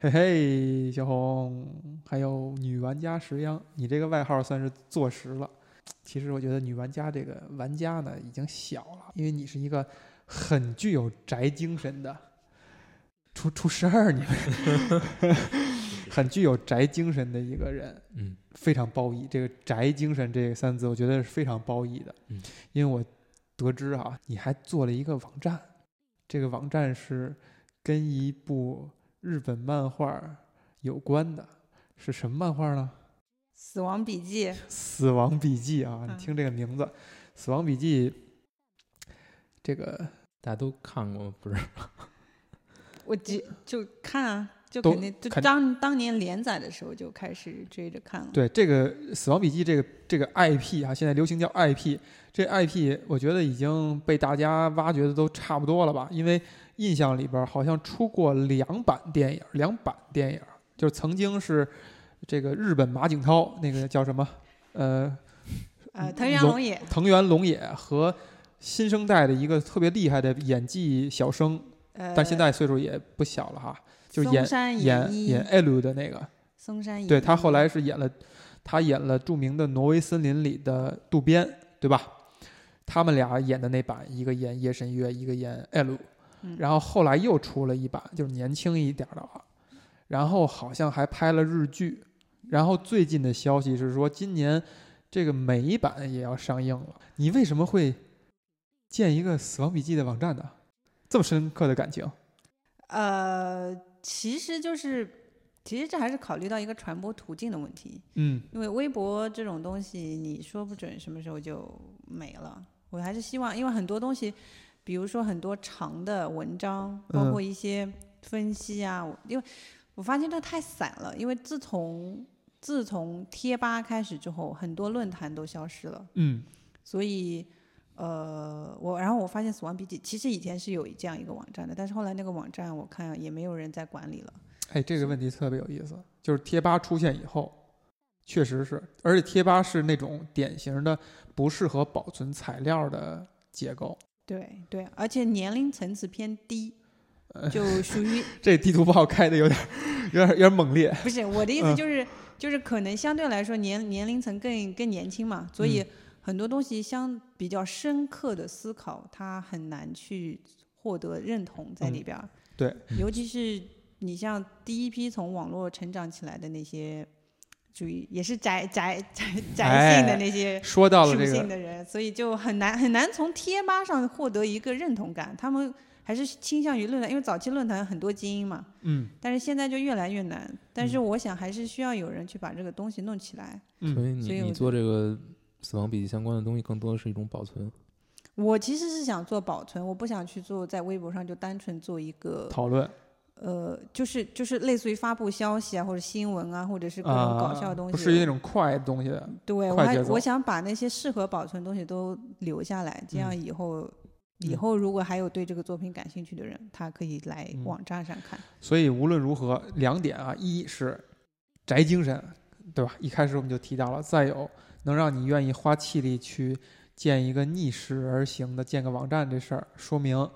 嘿嘿，小红，还有女玩家石央，你这个外号算是坐实了。其实我觉得女玩家这个玩家呢已经小了，因为你是一个很具有宅精神的，出出事儿你们，很具有宅精神的一个人，嗯非常褒义。这个宅精神这个三字，我觉得是非常褒义的。嗯，因为我得知啊，你还做了一个网站，这个网站是跟一部日本漫画有关的，是什么漫画呢？死亡笔记，《死亡笔记》啊，你嗯听这个名字，《死亡笔记》这个大家都看过不是？我就就看啊，就肯定就当当年连载的时候就开始追着看了。对这个《死亡笔记》这个这个 IP 啊，现在流行叫 IP，这 IP 我觉得已经被大家挖掘的都差不多了吧？因为印象里边好像出过两版电影，两版电影就是曾经是这个日本马景涛那个叫什么呃呃，藤原龙龙也，藤原龙也和新生代的一个特别厉害的演技小生，呃，但现在岁数也不小了哈，就是演山演演艾鲁的那个。松山演对他后来是演了，他演了著名的《挪威森林》里的渡边，对吧？他们俩演的那版，一个演夜神月，一个演艾鲁。嗯然后后来又出了一版，就是年轻一点的了。然后好像还拍了日剧。然后最近的消息是说，今年这个美版也要上映了。你为什么会建一个《死亡笔记》的网站呢？这么深刻的感情？呃，其实就是，其实这还是考虑到一个传播途径的问题，嗯因为微博这种东西，你说不准什么时候就没了。我还是希望，因为很多东西，比如说很多长的文章，包嗯括一些分析啊，我因为我发现它太散了，因为自从自从贴吧开始之后，很多论坛都消失了，嗯所以。呃，我然后我发现《死亡笔记》其实以前是有这样一个网站的，但是后来那个网站我看也没有人在管理了。哎，这个问题特别有意思，就是贴吧出现以后，确实是，而且贴吧是那种典型的不适合保存材料的结构。对对，而且年龄层次偏低，呃就属于 这地图炮开的有点儿有点儿有点儿猛烈。不是我的意思嗯就是、就是可能相对来说年年龄层更更年轻嘛，所以嗯很多东西相比较深刻的思考，它很难去获得认同在里边儿。嗯对，尤其是你像第一批从网络成长起来的那些，属于也是宅宅宅宅性的哎那些说到了属这个，性的人，所以就很难很难从贴吧上获得一个认同感。他们还是倾向于论坛，因为早期论坛很多精英嘛，嗯但是现在就越来越难。但是我想还是需要有人去把这个东西弄起来。嗯，所以你做这个死亡笔记相关的东西，更多的是一种保存。我其实是想做保存，我不想去做在微博上就单纯做一个讨论呃，就是就是类似于发布消息啊，或者新闻啊，或者是各种搞笑的东啊，西。不是那种快的东西。对，我还我想把那些适合保存的东西都留下来，这样以后、以嗯后如果还有对这个作品感兴趣的人，他可以来嗯网站上看。所以无论如何，两点啊，一是宅精神，对吧？一开始我们就提到了，再有能让你愿意花气力去建一个逆势而行的建个网站这事儿，说明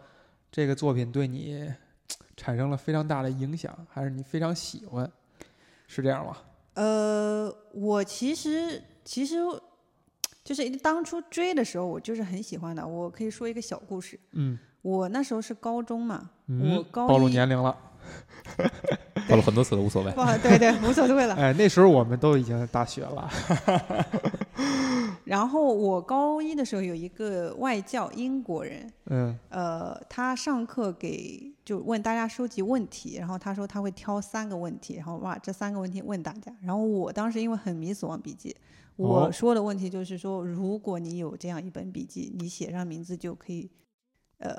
这个作品对你产生了非常大的影响，还是你非常喜欢，是这样吗？呃，我其实其实就是当初追的时候，我就是很喜欢的。我可以说一个小故事。嗯我那时候是高中嘛，嗯我，高暴露年龄了。报了很多次了，无所谓。不，对对，无所谓了。哎，那时候我们都已经大学了。然后我高一的时候有一个外教英国人，嗯呃，他上课给就问大家收集问题，然后他说他会挑三个问题，然后把这三个问题问大家。然后我当时因为很迷《死亡笔记》，我哦说的问题就是说，如果你有这样一本笔记，你写上名字就可以，呃，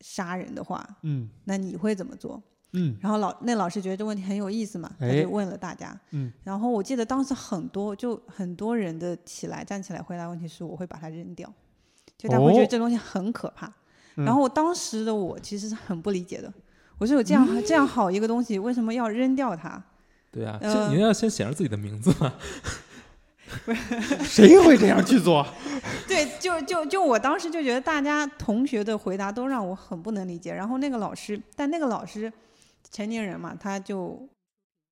杀人的话，嗯那你会怎么做？嗯然后老那老师觉得这问题很有意思嘛，他哎就问了大家。嗯，然后我记得当时很多就很多人的起来站起来回答问题是我会把它扔掉，就他会觉得哦这东西很可怕。嗯然后当时的我其实是很不理解的，我说有这样、这样好一个东西，为什么要扔掉它？对啊，您要先写上自己的名字嘛。谁会这样去做？对，就就就我当时就觉得大家同学的回答都让我很不能理解。然后那个老师，但那个老师成年人嘛，他就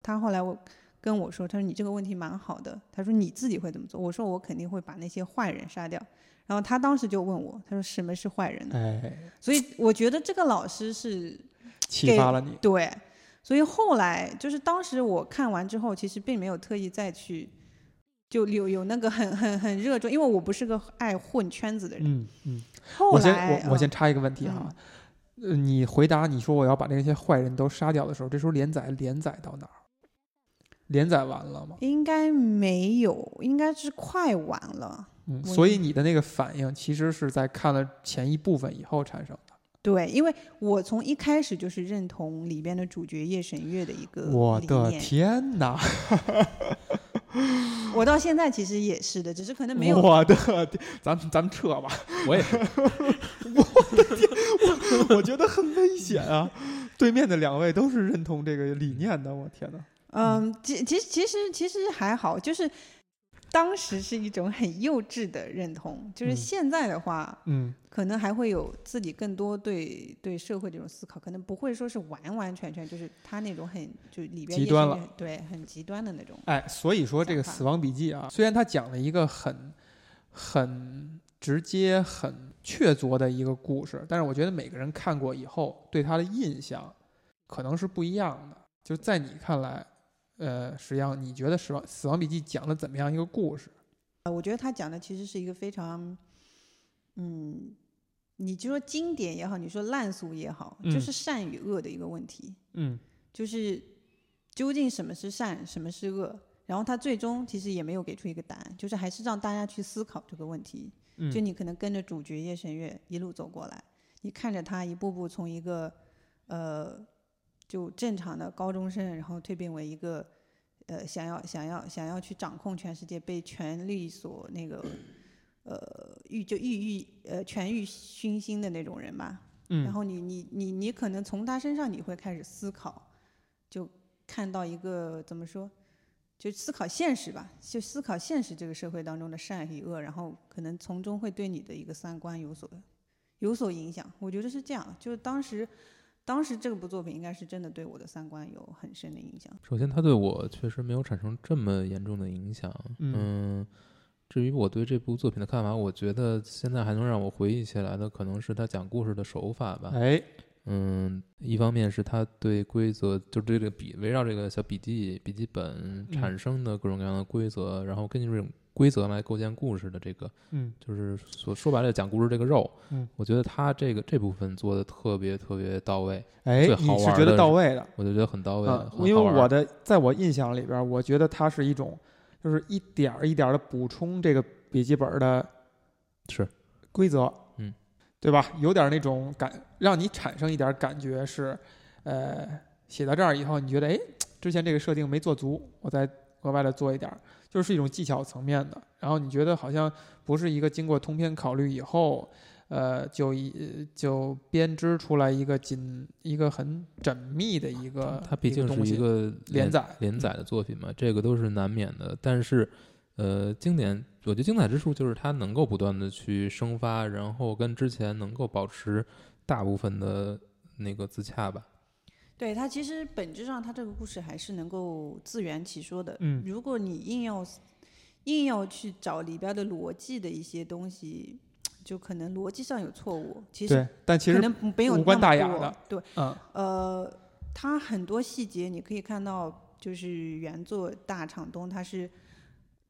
他后来我跟我说，他说你这个问题蛮好的，他说你自己会怎么做？我说我肯定会把那些坏人杀掉。然后他当时就问我，他说什么是坏人呢？哎，所以我觉得这个老师是启发了你。对，所以后来就是当时我看完之后，其实并没有特意再去就有有那个很很很热衷，因为我不是个爱混圈子的人。嗯嗯。后我先来我我先嗯插一个问题哈，呃，你回答你说我要把那些坏人都杀掉的时候，这时候连载连载到哪儿？连载完了吗？应该没有，应该是快完了。嗯，所以你的那个反应其实是在看了前一部分以后产生的。对，因为我从一开始就是认同里边的主角夜神月的一个我的念，天哪！我到现在其实也是的，只是可能没有我的，咱咱们撤吧，我也 我的天，我，我觉得很危险啊！对面的两位都是认同这个理念的，我天哪！嗯，其其实其实其实还好，就是当时是一种很幼稚的认同，就是嗯现在的话，嗯可能还会有自己更多对对社会这种思考，可能不会说是完完全全就是他那种很就里边极端了对，很极端的那种。哎，所以说这个《死亡笔记》啊，虽然他讲了一个很很直接、很确凿的一个故事，但是我觉得每个人看过以后对他的印象可能是不一样的。就在你看来，呃，实际上你觉得《死亡死亡笔记》讲了怎么样一个故事？呃，我觉得他讲的其实是一个非常，嗯，你就说经典也好，你说烂俗也好，就嗯是善与恶的一个问题，嗯就是究竟什么是善，什么是恶。然后他最终其实也没有给出一个答案，就是还是让大家去思考这个问题。嗯，就你可能跟着主角叶神月一路走过来，你看着他一步步从一个呃就正常的高中生，然后蜕变为一个呃想要想要想要去掌控全世界，被权力所那个呃欲就欲欲呃权欲熏心的那种人吧。嗯，然后你你你你可能从他身上你会开始思考，就看到一个怎么说，就思考现实吧，就思考现实这个社会当中的善与恶，然后可能从中会对你的一个三观有所有所影响。我觉得是这样，就是当时当时这部作品应该是真的对我的三观有很深的影响。首先它对我确实没有产生这么严重的影响。嗯嗯，至于我对这部作品的看法，我觉得现在还能让我回忆起来的，可能是他讲故事的手法吧。哎，嗯，一方面是他对规则，就对这个笔围绕这个小笔记笔记本嗯产生的各种各样的规则，然后根据这种规则来构建故事的这个，嗯就是说说白了讲故事这个肉。嗯，我觉得他这个这部分做的特别特别到位，哎，最好你是觉得到位的？我就觉得很到位。因为我的在我印象里边，我觉得它是一种，就是一点儿一点儿的补充这个笔记本的是规则，嗯，对吧？有点那种感，让你产生一点感觉是，呃，写到这儿以后，你觉得哎，之前这个设定没做足，我再额外的做一点儿，就是一种技巧层面的。然后你觉得好像不是一个经过通篇考虑以后。呃，就一就编织出来一个紧一个很缜密的一个，它毕竟是一个连载连载的作品嘛，这个都是难免的。但是，呃，经典，我觉得精彩之处就是它能够不断的去生发，然后跟之前能够保持大部分的那个自洽吧。对它其实本质上，它这个故事还是能够自圆其说的。嗯如果你硬要硬要去找里边的逻辑的一些东西，就可能逻辑上有错误。其实，但其实可能没有无关那么多大雅的。对，嗯呃，它很多细节你可以看到，就是原作大厂东他是。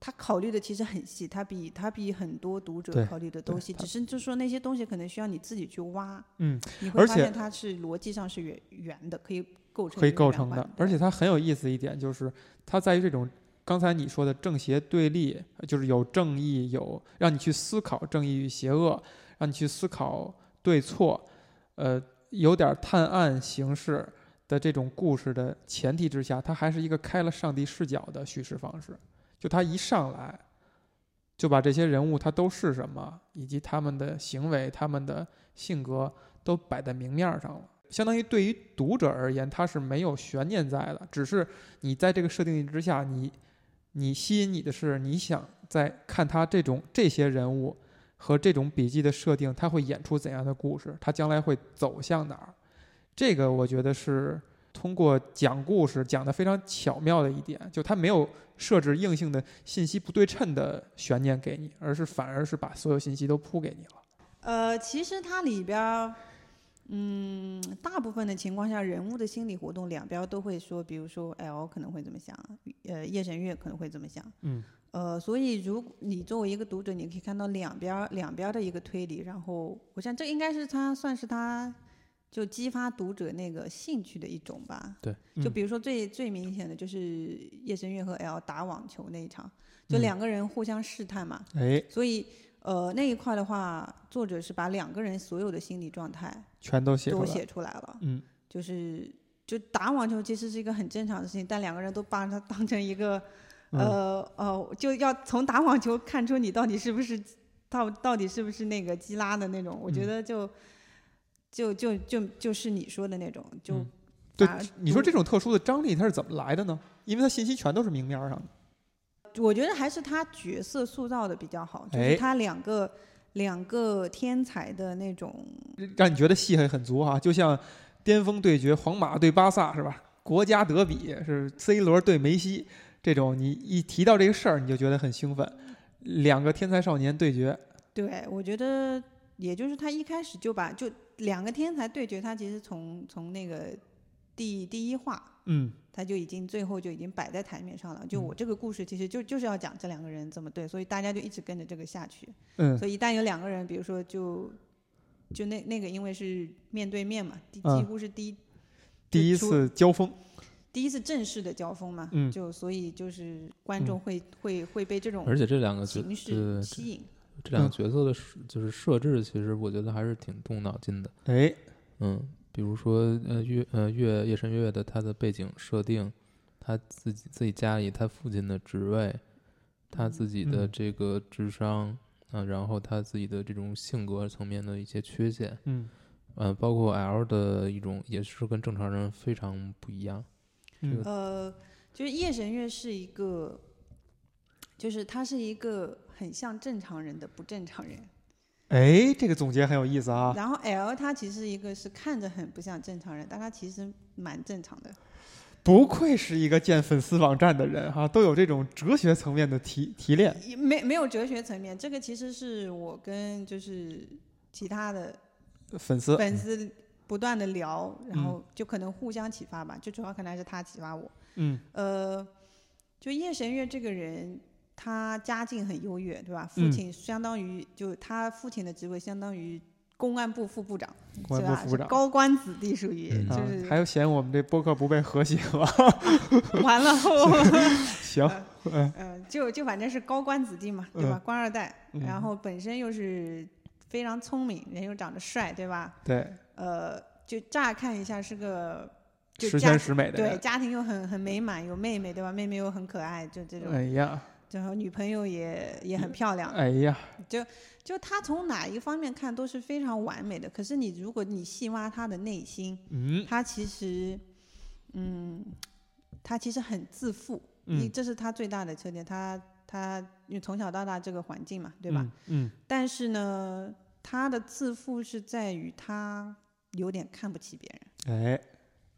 他考虑的其实很细，他比他比很多读者考虑的东西，只是就说那些东西可能需要你自己去挖，嗯，你会而且发现它是逻辑上是圆圆的，可以构成可以构成的。而且它很有意思一点就是，它在于这种刚才你说的正邪对立，就是有正义，有让你去思考正义与邪恶，让你去思考对错，呃，有点探案形式的这种故事的前提之下，它还是一个开了上帝视角的叙事方式。就他一上来就把这些人物他都是什么，以及他们的行为、他们的性格都摆在明面上了。相当于对于读者而言，它是没有悬念在的，只是你在这个设定之下，你你吸引你的是你想在看他这种这些人物和这种笔记的设定，他会演出怎样的故事，他将来会走向哪儿。这个我觉得是通过讲故事讲得非常巧妙的一点，就他没有设置硬性的信息不对称的悬念给你，而是反而是把所有信息都铺给你了。呃，其实它里边儿，嗯，大部分的情况下，人物的心理活动两边都会说，比如说 L 可能会怎么想，呃，夜神月可能会怎么想，嗯，呃，所以如果你作为一个读者，你可以看到两边儿两边儿的一个推理，然后我想这应该是他算是他就激发读者那个兴趣的一种吧。对，嗯就比如说最最明显的就是叶神月和 L 打网球那一场，就嗯两个人互相试探嘛，哎，所以，呃，那一块的话，作者是把两个人所有的心理状态全都写出来。都写出来了。嗯，就是，就打网球其实是一个很正常的事情，但两个人都把它当成一个，嗯呃呃，就要从打网球看出你到底是不是到到底是不是那个基拉的那种。我觉嗯得就就就就就是你说的那种，就嗯对你说这种特殊的张力它是怎么来的呢？因为它信息全都是明面上的。我觉得还是他角色塑造的比较好，就哎是他两个两个天才的那种让你觉得戏很很足哈、就像巅峰对决，皇马对巴萨是吧？国家德比是 C 罗对梅西这种，你一提到这个事儿，你就觉得很兴奋。两个天才少年对决，对，我觉得也就是他一开始就把就两个天才对决，他其实从从那个第第一话，嗯。他就已经最后就已经摆在台面上了。就我这个故事其实就就是要讲这两个人怎么对，所以大家就一直跟着这个下去。嗯。所以一旦有两个人，比如说就就那那个因为是面对面嘛，第嗯。几乎是第一、第一次交锋，第一次正式的交锋嘛，嗯。就所以就是观众会、会会被这种而且这两个角形式吸引。这两个嗯角色的设就是设置，其实我觉得还是挺动脑筋的。哎，嗯，比如说呃月呃月夜神月的他的背景设定，他自己自己家里他父亲的职位，他自己的嗯这个智商啊、然后他自己的这种性格层面的一些缺陷，嗯呃，包括 L 的一种也是跟正常人非常不一样。嗯呃，就是夜神月是一个，就是他是一个很像正常人的不正常人。哎，这个总结很有意思啊。然后 L 他其实一个是看着很不像正常人，但他其实蛮正常的。不愧是一个建粉丝网站的人哈，都有这种哲学层面的提提炼。没没有哲学层面，这个其实是我跟就是其他的粉丝，粉丝不断的聊，然后就可能互相启发吧，就主要可能还是他启发我。嗯呃，就叶神月这个人，他家境很优越，对吧？父嗯亲相当于、就他父亲的职位相当于公安部副部长，公安是吧？部副部长高官子弟属于，嗯就啊，是、还有嫌我们这播客不被和谐吗？完了后，行，嗯嗯，就就反正是高官子弟嘛，对吧？官二代，嗯然后本身又是非常聪明，人又长得帅，对吧？对，呃，就乍看一下是个就十家全十美的对。家庭又很很美满，有妹妹对吧？妹妹又很可爱，就这种，哎呀，然后女朋友也也很漂亮，哎呀，就就他从哪一个方面看都是非常完美的。可是你如果你细挖他的内心，嗯他其实，嗯，他其实很自负，你嗯，这是他最大的缺点。他他因为从小到大这个环境嘛，对吧？嗯？嗯，但是呢，他的自负是在于他有点看不起别人。哎，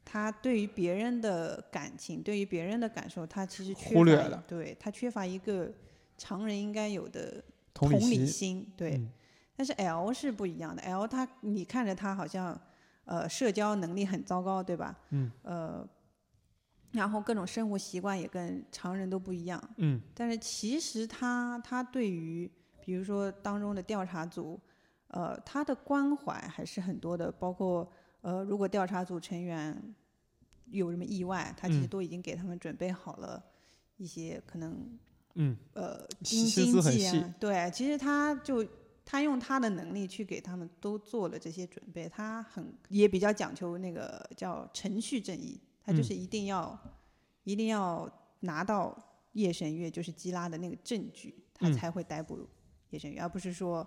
他对于别人的感情，对于别人的感受，他其实缺乏忽略了对他缺乏一个常人应该有的同理理心，心，对。嗯但是 L 是不一样的，L 他你看着他好像，呃，社交能力很糟糕，对吧？嗯。呃，然后各种生活习惯也跟常人都不一样，嗯但是其实他他对于比如说当中的调查组，呃，他的关怀还是很多的，包括呃，如果调查组成员有什么意外，他其实嗯。都已经给他们准备好了一些可能嗯。呃心经经济啊，对，其实他就他用他的能力去给他们都做了这些准备，他很也比较讲求那个叫程序正义，他就嗯。是一定要、一定要拿到夜神月就是基拉的那个证据，他嗯。才会逮捕夜神月，而不是说。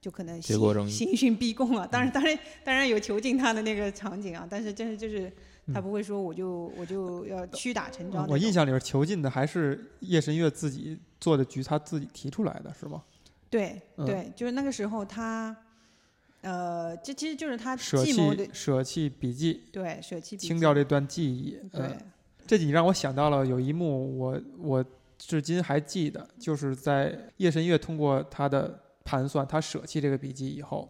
就可能刑刑讯逼供啊，当然，当然，当然有囚禁他的那个场景啊，但是，真是就是他嗯不会说我就我就要屈打成招。我印象里边囚禁的还是叶神月自己做的局，他自己提出来的是吗？对嗯对，就是那个时候他，呃，这其实就是他舍计谋的弃舍弃笔记，对舍弃笔记清掉这段记忆。对嗯，这你让我想到了有一幕我，我至今还记得，就是在夜神月通过他的盘算，他舍弃这个笔记以后，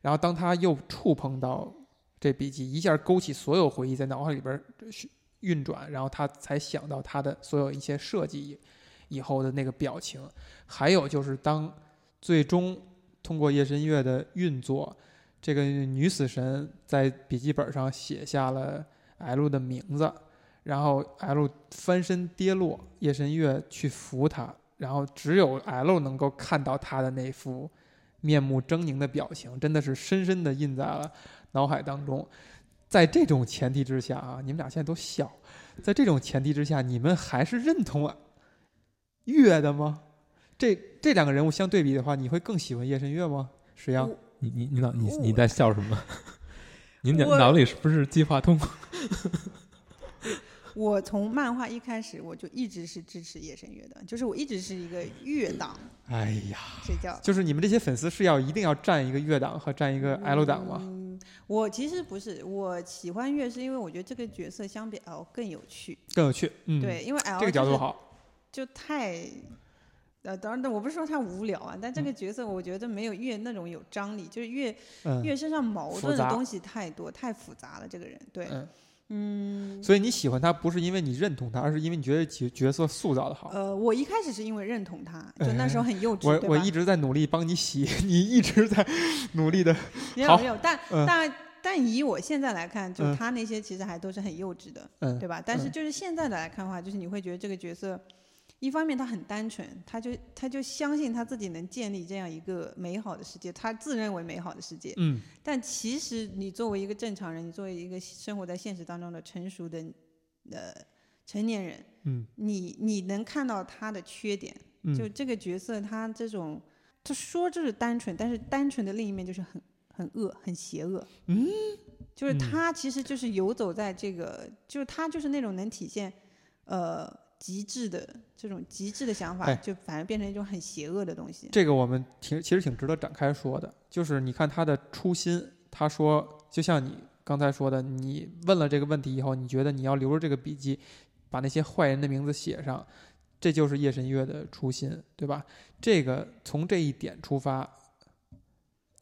然后当他又触碰到这笔记，一下勾起所有回忆在脑海里边运转，然后他才想到他的所有一些设计以后的那个表情，还有就是当最终通过夜神月的运作，这个女死神在笔记本上写下了 L 的名字，然后 L 翻身跌落，夜神月去扶他，然后只有 L 能够看到他的那副面目狰狞的表情，真的是深深的印在了脑海当中。在这种前提之下啊，你们俩现在都笑，在这种前提之下，你们还是认同月的吗？这这两个人物相对比的话，你会更喜欢夜神月吗？石阳，你你你脑你你在笑什么？你脑脑里是不是计划通？我从漫画一开始我就一直是支持夜神月的，就是我一直是一个月党，哎呀，睡觉就是你们这些粉丝是要一定要站一个月党和站一个 L 党吗？嗯，我其实不是，我喜欢月是因为我觉得这个角色相比 L 更有趣。更有趣，嗯，对，因为 L 这个角就是度好，就太，呃，当然，我不是说他无聊啊，但这个角色我觉得没有月那种有张力，就是月嗯，月身上矛盾的东西太多，太复杂了。这个人，对，嗯嗯，所以你喜欢他不是因为你认同他，而是因为你觉得角角色塑造的好。呃，我一开始是因为认同他，就那时候很幼稚，我我一直在努力帮你洗，你一直在努力的，好没有没有，但、嗯。但但以我现在来看，就嗯。他那些其实还都是很幼稚的，嗯，对吧？但是嗯。就是现在的来看的话，就是你会觉得这个角色，一方面他很单纯，他就他就相信他自己能建立这样一个美好的世界，他自认为美好的世界。嗯但其实你作为一个正常人，你作为一个生活在现实当中的成熟的呃成年人，嗯你你能看到他的缺点，嗯，就这个角色他这种，他说就是单纯，但是单纯的另一面就是很很恶、很邪恶。嗯，就是嗯他其实就是游走在这个，就是他就是那种能体现呃极致的这种极致的想法，哎就反而变成一种很邪恶的东西。这个我们挺其实挺值得展开说的，就是你看他的初心，他说就像你刚才说的，你问了这个问题以后，你觉得你要留着这个笔记，把那些坏人的名字写上，这就是夜神月的初心，对吧？这个从这一点出发，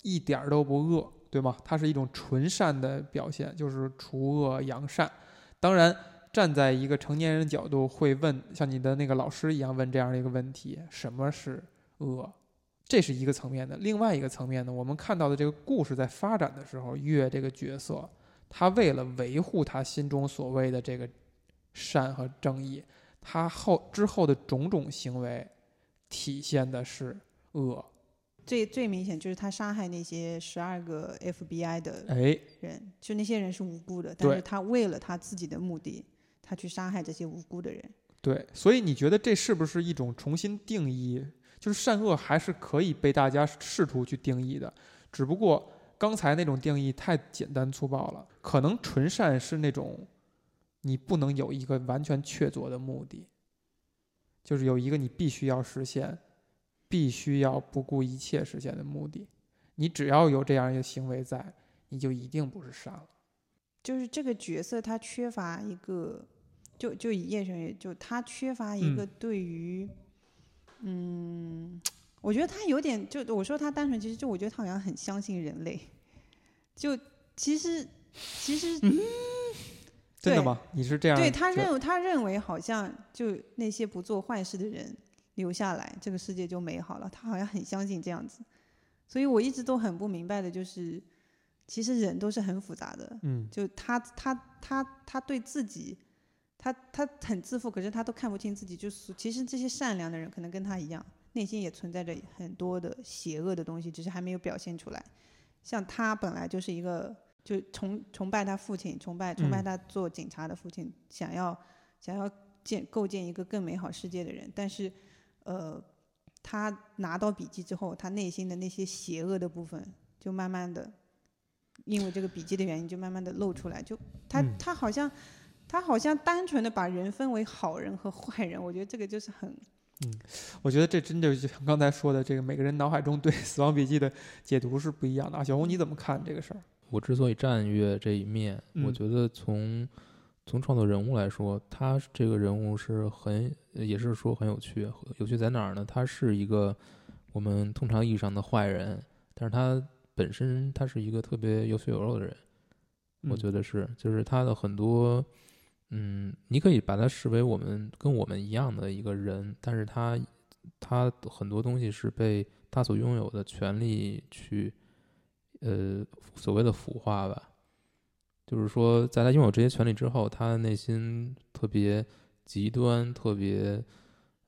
一点儿都不恶，对吗？它是一种纯善的表现，就是除恶扬善。当然，站在一个成年人的角度，会问像你的那个老师一样问这样的一个问题：什么是恶？这是一个层面的。另外一个层面呢，我们看到的这个故事在发展的时候，月这个角色，他为了维护他心中所谓的这个善和正义，他后之后的种种行为，体现的是恶。最最明显就是他杀害那些十二个 FBI 的哎，人，就那些人是无辜的，但是他为了他自己的目的，他去杀害这些无辜的人。对，所以你觉得这是不是一种重新定义？就是善恶还是可以被大家试图去定义的，只不过刚才那种定义太简单粗暴了。可能纯善是那种你不能有一个完全确凿的目的，就是有一个你必须要实现、必须要不顾一切实现的目的。你只要有这样一个行为在，你就一定不是善了。就是这个角色他缺乏一个，就就以叶神月，就他缺乏一个嗯对于，嗯我觉得他有点，就我说他单纯，其实就我觉得他好像很相信人类，就其实其实对真的吗？你是这样？对他认为他认为好像就那些不做坏事的人留下来，这个世界就美好了。他好像很相信这样子，所以我一直都很不明白的就是，其实人都是很复杂的。嗯就他他他他对自己，他他很自负，可是他都看不清自己。就是其实这些善良的人可能跟他一样，内心也存在着很多的邪恶的东西，只是还没有表现出来。像他本来就是一个就崇崇拜他父亲，崇拜崇拜嗯他做警察的父亲，想要想要建构建一个更美好世界的人，但是呃，他拿到笔记之后，他内心的那些邪恶的部分就慢慢的。因为这个笔记的原因，就慢慢的露出来。就他、嗯他好像他好像单纯的把人分为好人和坏人，我觉得这个就是很嗯我觉得这真的就像刚才说的，这个每个人脑海中对《死亡笔记》的解读是不一样的啊。小红，你怎么看这个事儿？我之所以站越这一面，嗯我觉得从从创作人物来说，他这个人物是很，也是说很有趣。有趣在哪儿呢？他是一个我们通常意义上的坏人，但是他本身他是一个特别有血有肉的人。我觉得，得是，就是他的很多，嗯，你可以把他视为我们跟我们一样的一个人，但是他他很多东西是被他所拥有的权利去，呃，所谓的腐化吧，就是说，在他拥有这些权利之后，他的内心特别极端，特别，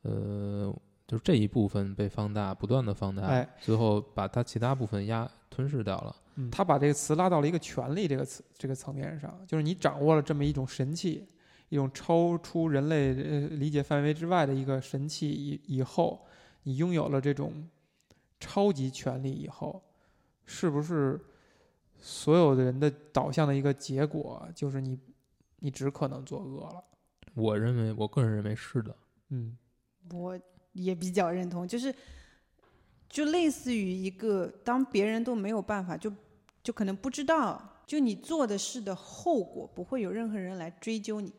呃，就是这一部分被放大，不断的放大，哎，最后把他其他部分压吞噬掉了。嗯他把这个词拉到了一个权力这个词这个层面上，就是你掌握了这么一种神器，一种超出人类呃理解范围之外的一个神器以以后，你拥有了这种超级权力以后，是不是所有的人的导向的一个结果就是你你只可能作恶了？我认为，我个人认为是的。嗯我也比较认同，就是就类似于一个，当别人都没有办法，就就可能不知道，就你做的事的后果，不会有任何人来追究你，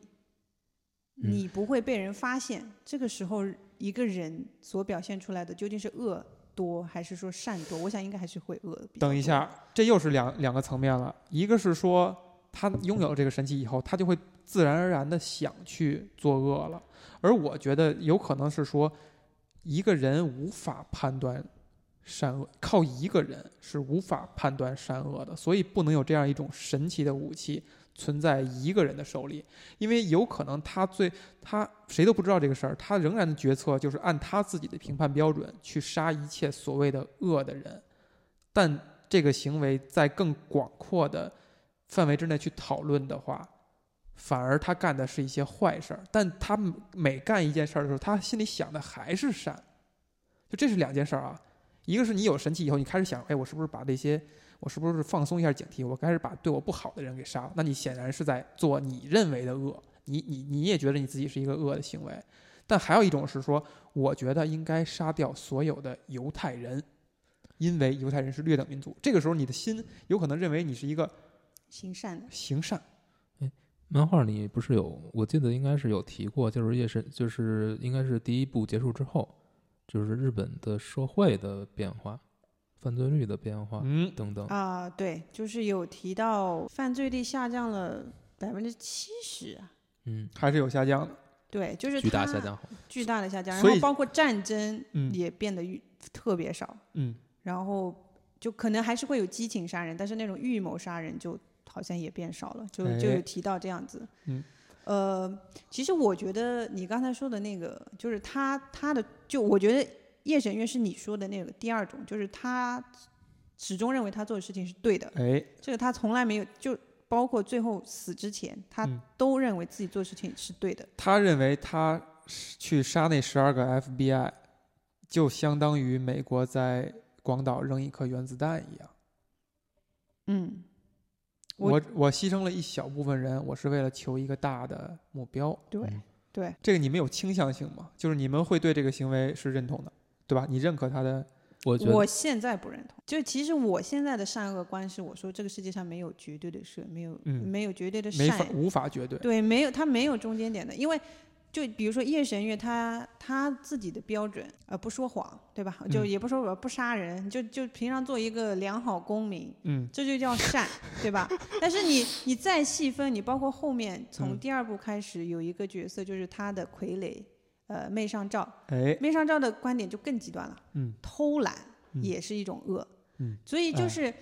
嗯你不会被人发现。这个时候，一个人所表现出来的究竟是恶多还是说善多？我想应该还是会恶的。等一，下，这又是两两个层面了。一个是说他拥有了这个神器以后，他就会自然而然的想去作恶了。而我觉得有可能是说，一个人无法判断善恶，靠一个人是无法判断善恶的，所以不能有这样一种神奇的武器存在一个人的手里，因为有可能他最他谁都不知道这个事儿，他仍然的决策就是按他自己的评判标准去杀一切所谓的恶的人，但这个行为在更广阔的范围之内去讨论的话，反而他干的是一些坏事儿，但他每干一件事儿的时候，他心里想的还是善，就这是两件事儿啊。一个是你有神器以后，你开始想，哎，我是不是把这些，我是不是放松一下警惕，我开始把对我不好的人给杀了？那你显然是在做你认为的恶，你你你也觉得你自己是一个恶的行为。但还有一种是说，我觉得应该杀掉所有的犹太人，因为犹太人是劣等民族。这个时候，你的心有可能认为你是一个行善的，行善。漫画里不是有，我记得应该是有提过，就是夜神，就是应该是第一部结束之后，就是日本的社会的变化，犯罪率的变化、嗯，等等。啊，对，就是有提到犯罪率下降了百分之七十，嗯，还是有下降的。对，就是巨大下降。巨大的下降，然后包括战争嗯也变得特别少，嗯，然后就可能还是会有激情杀人，但是那种预谋杀人就好像也变少了，就就哎有提到这样子。嗯，呃，其实我觉得你刚才说的那个，就是他他的，就我觉得夜神月是你说的那个第二种，就是他始终认为他做的事情是对的，哎，这个他从来没有就。包括最后死之前，他嗯都认为自己做事情是对的。他认为他去杀那十二个 FBI，就相当于美国在广岛扔一颗原子弹一样。嗯，我我我牺牲了一小部分人，我是为了求一个大的目标。对嗯对，这个你们有倾向性吗？就是你们会对这个行为是认同的，对吧？你认可他的，我觉得我现在不认同。就其实我现在的善恶观是，我说这个世界上没有绝对的善，没有、嗯没有绝对的没法善，无法绝对。对，没有它没有中间点的，因为。就比如说夜神月他，他自己的标准，呃，不说谎，对吧？就嗯。也不说我不杀人，就就平常做一个良好公民，嗯。这就叫善，对吧？但是你你再细分，你包括后面从嗯。第二部开始有一个角色，就是他的傀儡，呃，媚上照，哎，媚上照的观点就更极端了，嗯，偷懒嗯。也是一种恶，嗯，所以就哎是，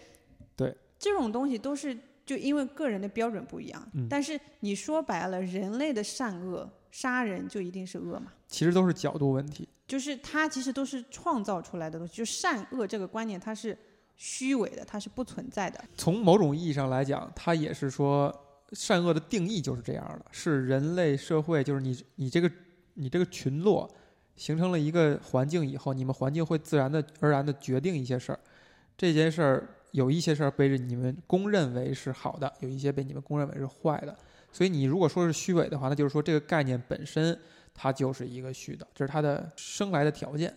对，这种东西都是就因为个人的标准不一样，嗯。但是你说白了，人类的善恶，杀人就一定是恶嘛？其实都是角度问题。就是它其实都是创造出来的东西，就善恶这个观念它是虚伪的，它是不存在的。从某种意义上来讲，它也是说善恶的定义就是这样的，是人类社会，就是你你这个你这个群落形成了一个环境以后，你们环境会自然的而然的决定一些事儿。这件事儿有一些事儿被你们公认为是好的，有一些被你们公认为是坏的。所以你如果说是虚伪的话，那就是说这个概念本身它就是一个虚的，这是它的生来的条件。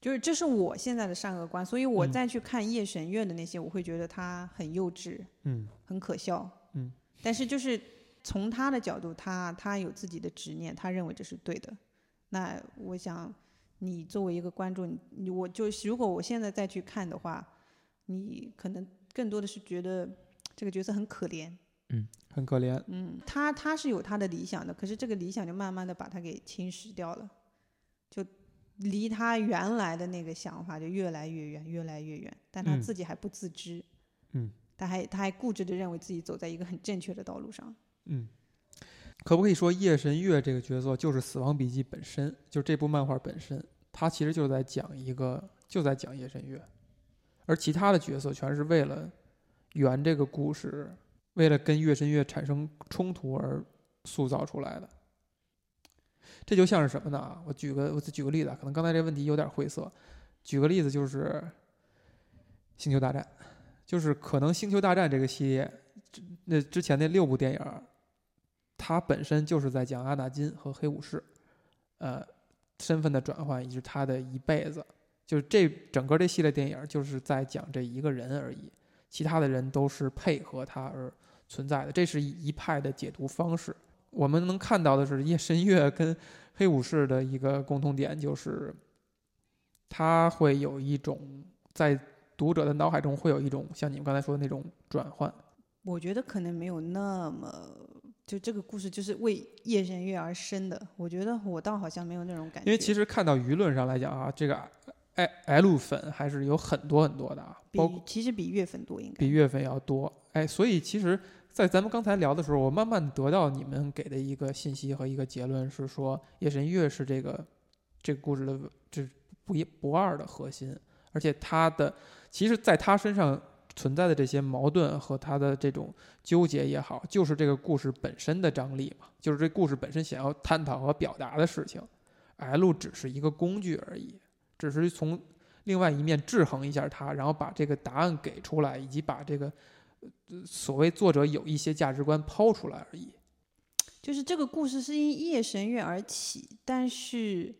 就是这是我现在的善恶观，所以我嗯再去看夜神月的那些，我会觉得他很幼稚，嗯很可笑。嗯，但是就是从他的角度，他他有自己的执念，他认为这是对的。那我想，你作为一个观众，你我就是如果我现在再去看的话，你可能更多的是觉得这个角色很可怜。很可怜。嗯，他他是有他的理想的，可是这个理想就慢慢的把他给侵蚀掉了，就离他原来的那个想法就越来越远，越来越远。但他嗯自己还不自知，嗯，他还他还固执的认为自己走在一个很正确的道路上。嗯，可不可以说夜神月这个角色就是《死亡笔记》本身，就是这部漫画本身，他其实就在讲一个，就在讲夜神月，而其他的角色全是为了圆这个故事，为了跟月神月产生冲突而塑造出来的。这就像是什么呢？我举个我举个例子啊，可能刚才这个问题有点晦涩。举个例子就是《星球大战》，就是可能《星球大战》这个系列，那之前那六部电影，它本身就是在讲阿纳金和黑武士，呃，身份的转换以及他的一辈子，就是这整个这系列电影就是在讲这一个人而已，其他的人都是配合他而存在的，这是一一派的解读方式。我们能看到的是夜神月跟黑武士的一个共同点，就是他会有一种在读者的脑海中会有一种像你们刚才说的那种转换。我觉得可能没有那么，就这个故事就是为夜神月而生的。我觉得我倒好像没有那种感觉。因为其实看到舆论上来讲啊，这个 L L 粉还是有很多很多的啊，包括比其实比月份多应该比。月份要多。哎，所以其实，在咱们刚才聊的时候，我慢慢得到你们给的一个信息和一个结论是说，夜神月是这个这个故事的这不一不二的核心，而且他的其实在他身上存在的这些矛盾和他的这种纠结也好，就是这个故事本身的张力嘛，就是这故事本身想要探讨和表达的事情。L 只是一个工具而已，只是从另外一面制衡一下它，然后把这个答案给出来，以及把这个呃所谓作者有一些价值观抛出来而已。就是这个故事是因夜神月而起，但是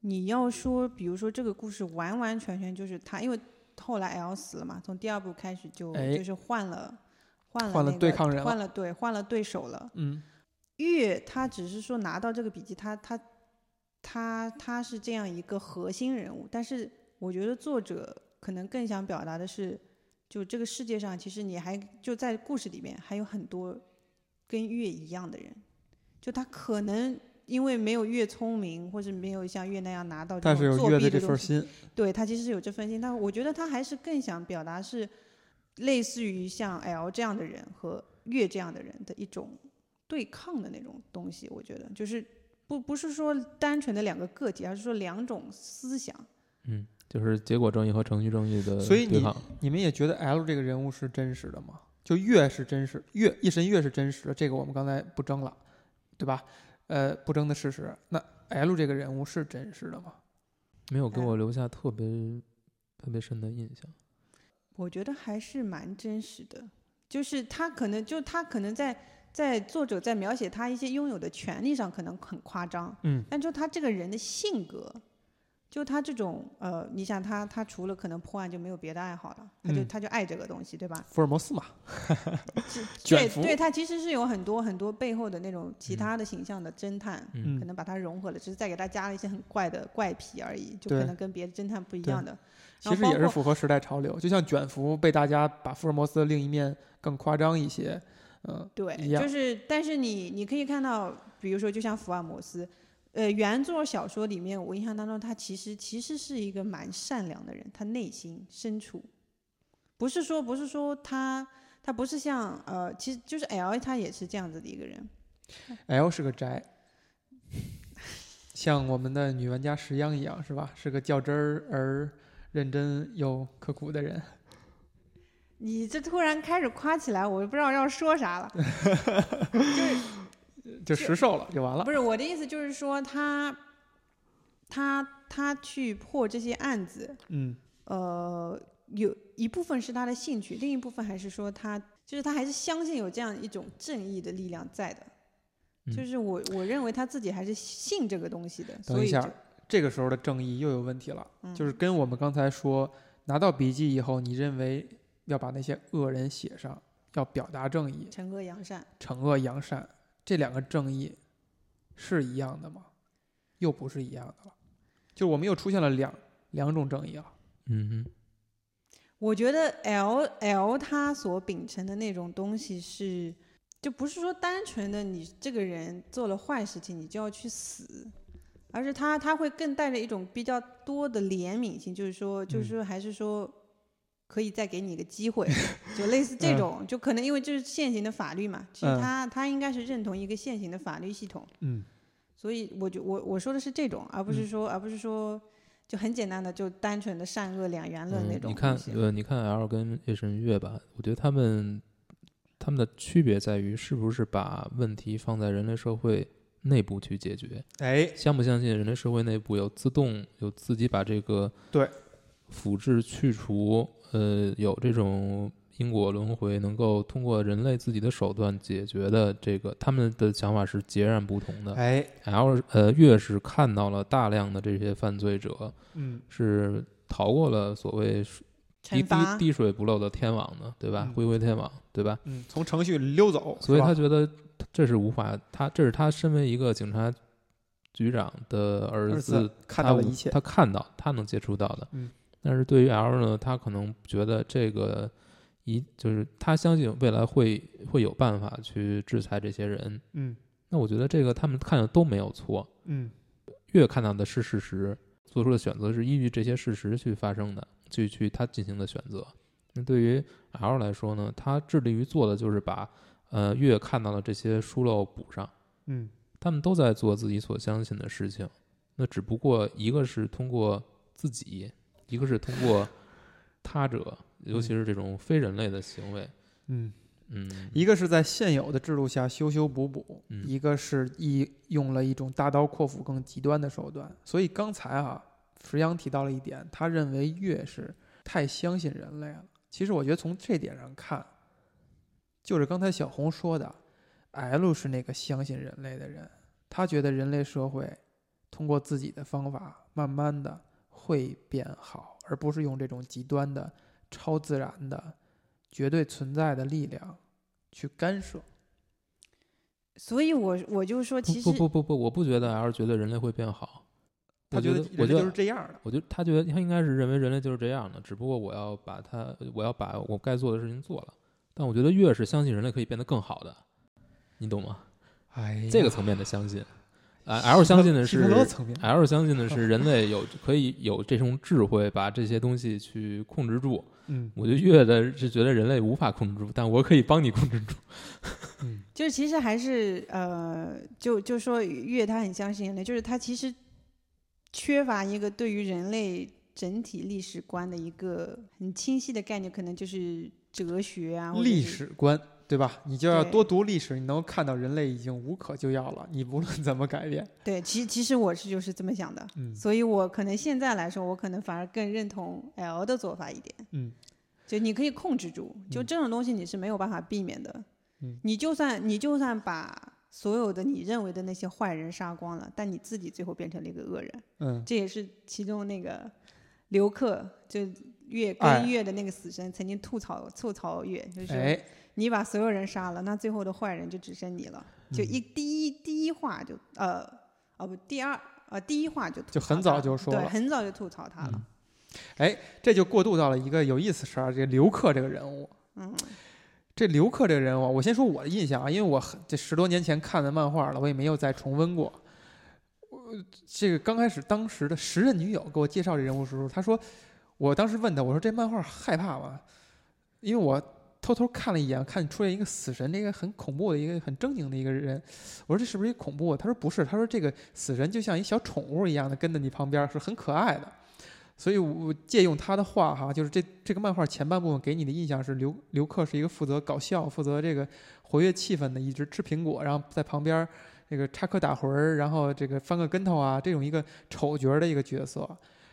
你要说，比如说这个故事完完全全就是他，因为后来 L 死了嘛，从第二部开始就、哎就是换了换了、换了对抗人了换了对换了对手了。嗯月他只是说拿到这个笔记，他他他他是这样一个核心人物，但是我觉得作者可能更想表达的是，就这个世界上其实你还就在故事里面还有很多跟月一样的人，就他可能因为没有月聪明，或者没有像月那样拿到作弊的东西，这份心，对他其实是有这份心，但我觉得他还是更想表达是类似于像 L 这样的人和月这样的人的一种对抗的那种东西。我觉得就是不不是说单纯的两个个体，而是说两种思想。嗯，就是结果正义和程序正义的所以你对抗。你们也觉得 L 这个人物是真实的吗？就越是真实，越一神越是真实的，这个我们刚才不争了，对吧？呃，不争的事实。那 L 这个人物是真实的吗？没有给哎我留下特别特别深的印象。我觉得还是蛮真实的，就是他可能就他可能在在作者在描写他一些拥有的权利上可能很夸张，嗯，但就他这个人的性格，就他这种呃，你想他他除了可能破案就没有别的爱好了，他就、嗯他就爱这个东西，对吧？福尔摩斯嘛，对对，他其实是有很多很多背后的那种其他的形象的侦探，嗯可能把它融合了，只是再给他加了一些很怪的怪癖而已，就可能跟别的侦探不一样的。其实也是符合时代潮流。就像卷福被大家把福尔摩斯的另一面更夸张一些，嗯，对就是，但是你你可以看到，比如说，就像福尔摩斯，呃，原作小说里面，我印象当中，他其实其实是一个蛮善良的人，他内心深处，不是说不是说他他不是像呃，其实就是 L 他也是这样子的一个人，L 是个宅，像我们的女玩家石央一样，是吧？是个较真儿而认真又刻苦的人。你这突然开始夸起来，我就不知道要说啥了。就是就实瘦了就完了不。是我的意思，就是说他他他去破这些案子，嗯呃，有一部分是他的兴趣，另一部分还是说他就是他还是相信有这样一种正义的力量在的。嗯就是我我认为他自己还是信这个东西的，等一下这个时候的正义又有问题了，嗯就是跟我们刚才说拿到笔记以后，你认为要把那些恶人写上，要表达正义，惩恶扬善。惩恶扬善，这两个正义是一样的吗？又不是一样的了，就我们又出现了两两种正义了。嗯哼，我觉得 L L 他所秉承的那种东西是，就不是说单纯的你这个人做了坏事情你就要去死，而是他他会更带着一种比较多的怜悯心，就是说就是说还是说可以再给你一个机会，就类似这种，就可能因为这是现行的法律嘛，其实嗯。他他应该是认同一个现行的法律系统，嗯。所以我就我我说的是这种，而不是说、而不是说就很简单的就单纯的善恶两元论那嗯，种你看呃，你看 L 跟夜神月吧，我觉得他们他们的区别在于是不是把问题放在人类社会内部去解决，哎，相不相信人类社会内部有自动有自己把这个对腐制去除，呃，有这种因果轮回，能够通过人类自己的手段解决的这个，他们的想法是截然不同的。哎，L 呃，越是看到了大量的这些犯罪者嗯是逃过了所谓滴滴滴水不漏的天网的，对吧？嗯恢恢天网，对吧？嗯，从程序溜走，所以他觉得这是无法，他这是他身为一个警察局长的儿儿子子，看到了一切他看到，他能接触到的。嗯。但是对于 L 呢，他可能觉得这个一就是他相信未来会会有办法去制裁这些人。嗯那我觉得这个他们看的都没有错，嗯越看到的是事实，做出的选择是依据这些事实去发生的，去去他进行的选择。那对于 L 来说呢，他致力于做的就是把呃越看到的这些疏漏补上。嗯他们都在做自己所相信的事情，那只不过一个是通过自己，一个是通过他者，尤其是这种非人类的行为。嗯，嗯，一个是在现有的制度下修修补补，嗯一个是一用了一种大刀阔斧更极端的手段。所以刚才啊，石阳提到了一点，他认为越是太相信人类了。其实我觉得从这点上看，就是刚才小红说的，L 是那个相信人类的人，他觉得人类社会通过自己的方法，慢慢的会变好，而不是用这种极端的、超自然的、绝对存在的力量去干涉。所以我我就说，其实不不不不不，我不觉得 L 觉得人类会变好。他觉得，我觉得人类就是，这样的。我觉得他觉得他应该是认为人类就是这样的，只不过我要把他，我要把我该做的事情做了。但我觉得越是相信人类可以变得更好的，你懂吗？哎，这个层面的相信，啊，L 相信的是，L 相信的是人类有可以有这种智慧，把这些东西去控制住。嗯我觉得月的是觉得人类无法控制住，但我可以帮你控制住。嗯就是其实还是呃，就就说月他很相信人类，就是他其实缺乏一个对于人类整体历史观的一个很清晰的概念，可能就是哲学啊，历史观，对吧？你就要多读历史，你能够看到人类已经无可救药了。你无论怎么改变，对，其其实我是就是这么想的，嗯所以我可能现在来说，我可能反而更认同 L 的做法一点。嗯就你可以控制住，就嗯这种东西你是没有办法避免的。嗯你就算你就算把所有的你认为的那些坏人杀光了，但你自己最后变成了一个恶人，嗯这也是其中那个刘克就月哎跟月的那个死神曾经吐槽吐槽月，就是哎，你把所有人杀了，那最后的坏人就只剩你了。就一第一第一话就呃哦不第二呃第一话就就很早就说了很早就吐槽他了。嗯哎，这就过渡到了一个有意思事儿，这个刘克这个人物。嗯这刘克这个人物，我先说我的印象啊，因为我很这十多年前看的漫画了，我也没有再重温过。我这个刚开始当时的时任女友给我介绍这人物的时候，她说，我当时问她，我说这漫画害怕吗？因为我偷偷看了一眼，看出现一个死神，这个很恐怖的一个很狰狞的一个人。我说这是不是一恐怖？他说不是，他说这个死神就像一小宠物一样的跟在你旁边，是很可爱的。所以我借用他的话哈，就是这这个漫画前半部分给你的印象是刘刘克是一个负责搞笑、负责这个活跃气氛的，一直吃苹果，然后在旁边这个插科打诨儿，然后这个翻个跟头啊，这种一个丑角的一个角色。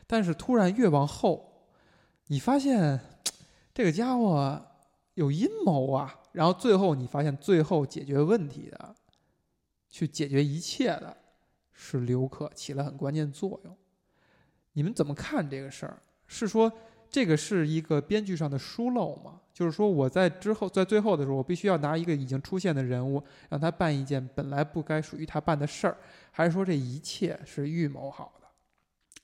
但是突然越往后，你发现这个家伙有阴谋啊，然后最后你发现最后解决问题的去解决一切的是刘克，起了很关键作用。你们怎么看这个事儿？是说这个是一个编剧上的疏漏吗？就是说我在之后在最后的时候，我必须要拿一个已经出现的人物，让他办一件本来不该属于他办的事儿，还是说这一切是预谋好的？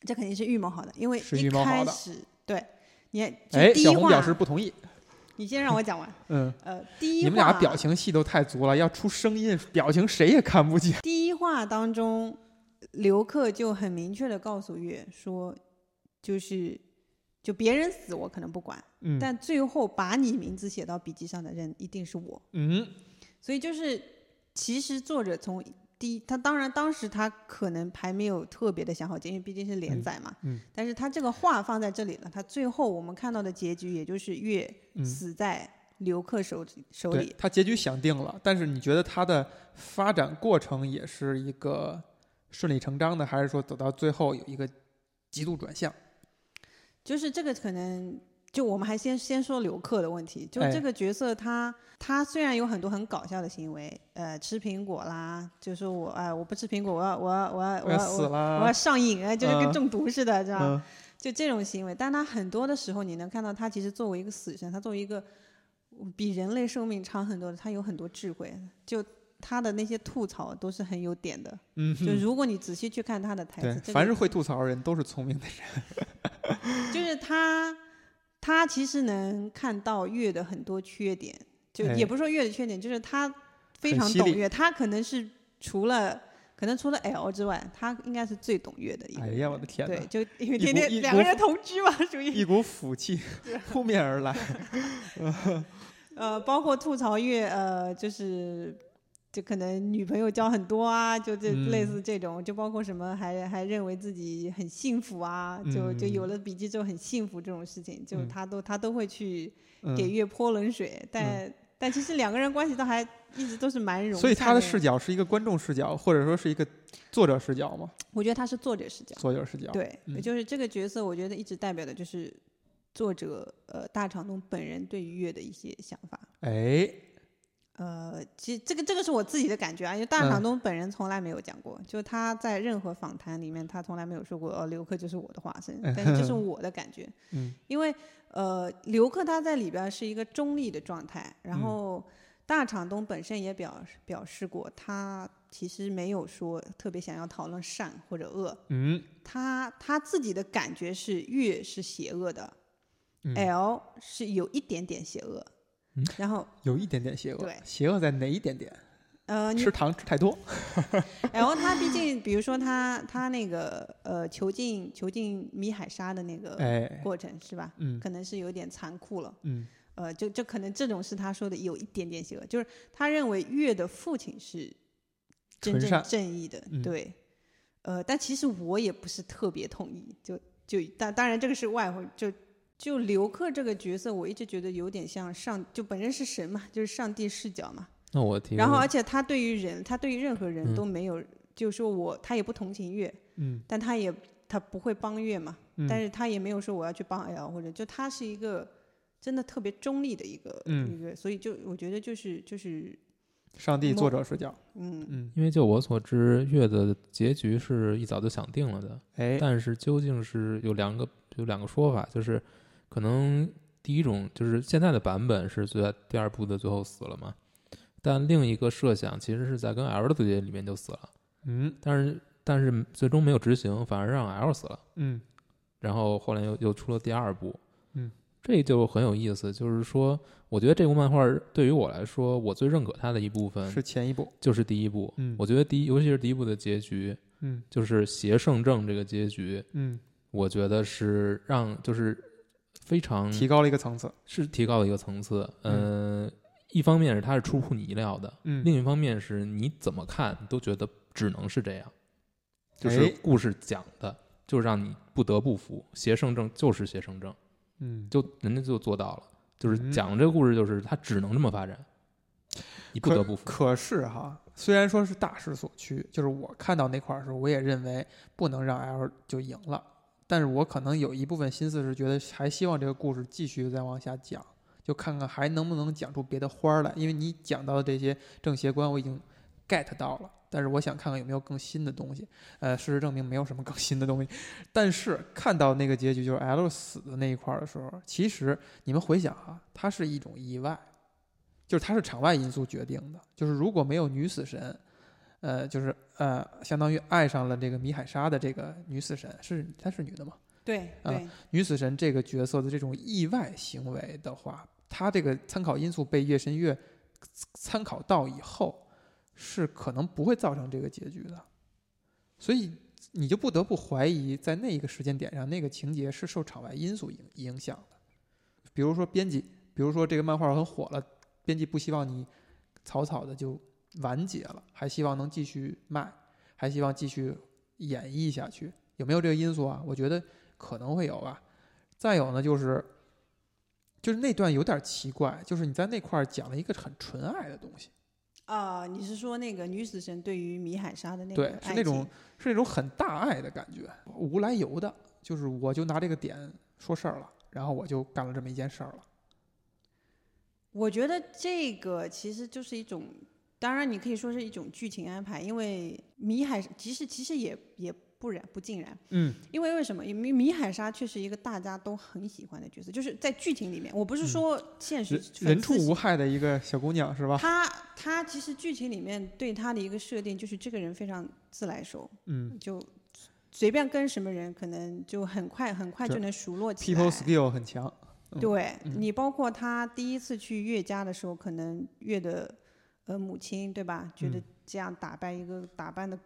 这肯定是预谋好的，因为是一预谋好的开始对，你就哎，第一话小红表示不同意。你先让我讲完。嗯，呃，第一你们俩表情戏都太足了，要出声音，表情谁也看不见。第一话当中，刘克就很明确的告诉月说，就是就别人死我可能不管，嗯，但最后把你名字写到笔记上的人一定是我。嗯所以就是，其实作者从第一，他当然当时他可能还没有特别的想好结，因为毕竟是连载嘛。嗯但是他这个话放在这里了，他最后我们看到的结局，也就是月嗯，死在刘克手手对里。他结局想定了，但是你觉得他的发展过程也是一个顺理成章的，还是说走到最后有一个极度转向？就是这个可能，就我们还先先说刘克的问题，就哎这个角色他、他虽然有很多很搞笑的行为，呃，吃苹果啦，就说我哎我不吃苹果，我要我要我要我要要我死了，我要上瘾啊，就是跟嗯中毒似的，知道。嗯就这种行为，但他很多的时候，你能看到他其实作为一个死神，他作为一个比人类寿命长很多的，他有很多智慧。就他的那些吐槽都是很有点的。嗯哼，就如果你仔细去看他的台对词，，这凡是个会吐槽的人都是聪明的人。就是他，他其实能看到月的很多缺点，就哎也不是说月的缺点，就是他非常懂月，他可能是除了。可能除了 L 之外，他应该是最懂月的一个。哎呀，我的天对，就因为天天两个人同居嘛，属于一股 腐气扑面而来。呃，包括吐槽月，呃，就是就可能女朋友交很多啊，就这类嗯。似这种，就包括什么还还认为自己很幸福啊，就就有嗯。了笔记之后很幸福这种事情，就嗯。他都他都会去嗯。给月泼冷水，但但其实两个人关系都还一直都是蛮融洽所以他的视角，角是一个观众视角，或者说是一个作者视角吗？我觉得他是作者视角，作者视角。对，嗯。就是这个角色，我觉得一直代表的就是作者呃大长东本人对于月的一些想法。哎，呃，其实这个这个是我自己的感觉啊，因为大嗯。长东本人从来没有讲过，就他在任何访谈里面，他从来没有说过，哦，刘克就是我的化身，但是这是我的感觉，嗯。因为呃，刘克他在里边是一个中立的状态，然嗯。后大厂东本身也表示表示过，他其实没有说特别想要讨论善或者恶，嗯。他他自己的感觉是月是邪恶的、嗯，l 是有一点点邪恶，嗯然后有一点点邪恶。对邪恶在哪一点点？呃，吃糖吃太多。然后他毕竟，比如说他他那个呃囚禁囚禁米海沙的那个哎，过程是吧？嗯可能是有点残酷了。嗯呃，就就可能这种是他说的有一点点邪恶，就是他认为月的父亲是真正正义的，嗯对。呃，但其实我也不是特别同意，就就当当然这个是外回，就就刘克这个角色，我一直觉得有点像上，就本身是神嘛，就是上帝视角嘛。那我听然后，而且他对于人，他对于任何人嗯。都没有，就是说我他也不同情月，嗯。但他也他不会帮月嘛，嗯，但是他也没有说我要去帮 L 或者就他是一个真的特别中立的一个、嗯。一个，所以就我觉得就是就是上帝作者视角。嗯嗯，因为就我所知，月的结局是一早就想定了的，哎，但是究竟是有两个有两个说法，就是可能第一种就是现在的版本是最在第二部的最后死了嘛，但另一个设想其实是在跟 L 的对决里面就死了，嗯但是但是最终没有执行，反而让 L 死了，嗯。然后后来又又出了第二部，嗯，这就很有意思，就是说，我觉得这部漫画对于我来说，我最认可它的一部分是前一部。就是第一部，嗯。我觉得第一，尤其是第一部的结局，嗯。就是邪圣正这个结局，嗯，我觉得是让就是非常提高了一个层次。是提高了一个层次。嗯、一方面是它是出乎你意料的，嗯。另一方面是你怎么看都觉得只能是这样，就是哎故事讲的，就让你不得不服，邪圣正就是邪圣正，嗯，就人家就做到了，就是嗯。讲这个故事，就是它只能这么发展，你不得不服。可是哈，虽然说是大势所趋，就是我看到那块儿的时候，我也认为不能让 L 就赢了，但是我可能有一部分心思是觉得还希望这个故事继续再往下讲，就看看还能不能讲出别的花儿来，因为你讲到的这些正邪观我已经 get 到了，但是我想看看有没有更新的东西。呃，事实证明没有什么更新的东西。但是看到那个结局就是 L 死的那一块儿的时候，其实你们回想啊，它是一种意外，就是它是场外因素决定的。就是如果没有女死神，呃，就是呃，相当于爱上了这个米海莎的这个女死神，是她是女的吗？对啊对，女死神这个角色的这种意外行为的话，她这个参考因素被夜神月参考到以后，是可能不会造成这个结局的，所以你就不得不怀疑，在那一个时间点上，那个情节是受场外因素影影响的，比如说编辑，比如说这个漫画很火了，编辑不希望你草草的就完结了，还希望能继续卖，还希望继续演绎下去，有没有这个因素啊？我觉得可能会有吧。再有呢，就是就是那段有点奇怪，就是你在那块儿讲了一个很纯爱的东西，啊、你是说那个女死神对于米海莎的那个对，是那种是那种很大爱的感觉，无来由的，就是我就拿这个点说事儿了，然后我就干了这么一件事儿了。我觉得这个其实就是一种，当然你可以说是一种剧情安排，因为米海其实其实也也不然不尽然，嗯，因为为什么？因为米米海沙却是一个大家都很喜欢的角色，就是在剧情里面，我不是说现实人畜无害的一个小姑娘是吧？她她其实剧情里面对她的一个设定就是这个人非常自来熟，嗯就随便跟什么人，可能就很快很快就就能熟络起来。，people skill 很强。嗯对嗯你，包括她第一次去岳家的时候，可能岳的呃母亲对吧，觉得嗯这样打扮一个打扮的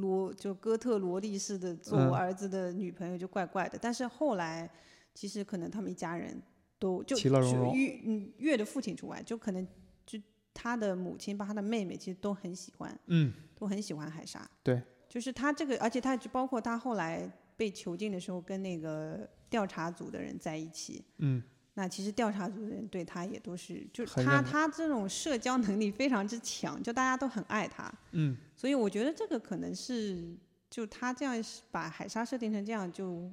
萝就哥特萝莉似的做嗯我儿子的女朋友就怪怪的。但是后来，其实可能他们一家人都就就其乐融融岳嗯月的父亲除外，就可能就他的母亲把他的妹妹其实都很喜欢，嗯，都很喜欢海莎。对，就是他这个，而且他就包括他后来被囚禁的时候，跟那个调查组的人在一起。嗯，那其实调查组的人对他也都是，就是他他这种社交能力非常之强，就大家都很爱他。嗯，所以我觉得这个可能是，就他这样把海莎设定成这样，就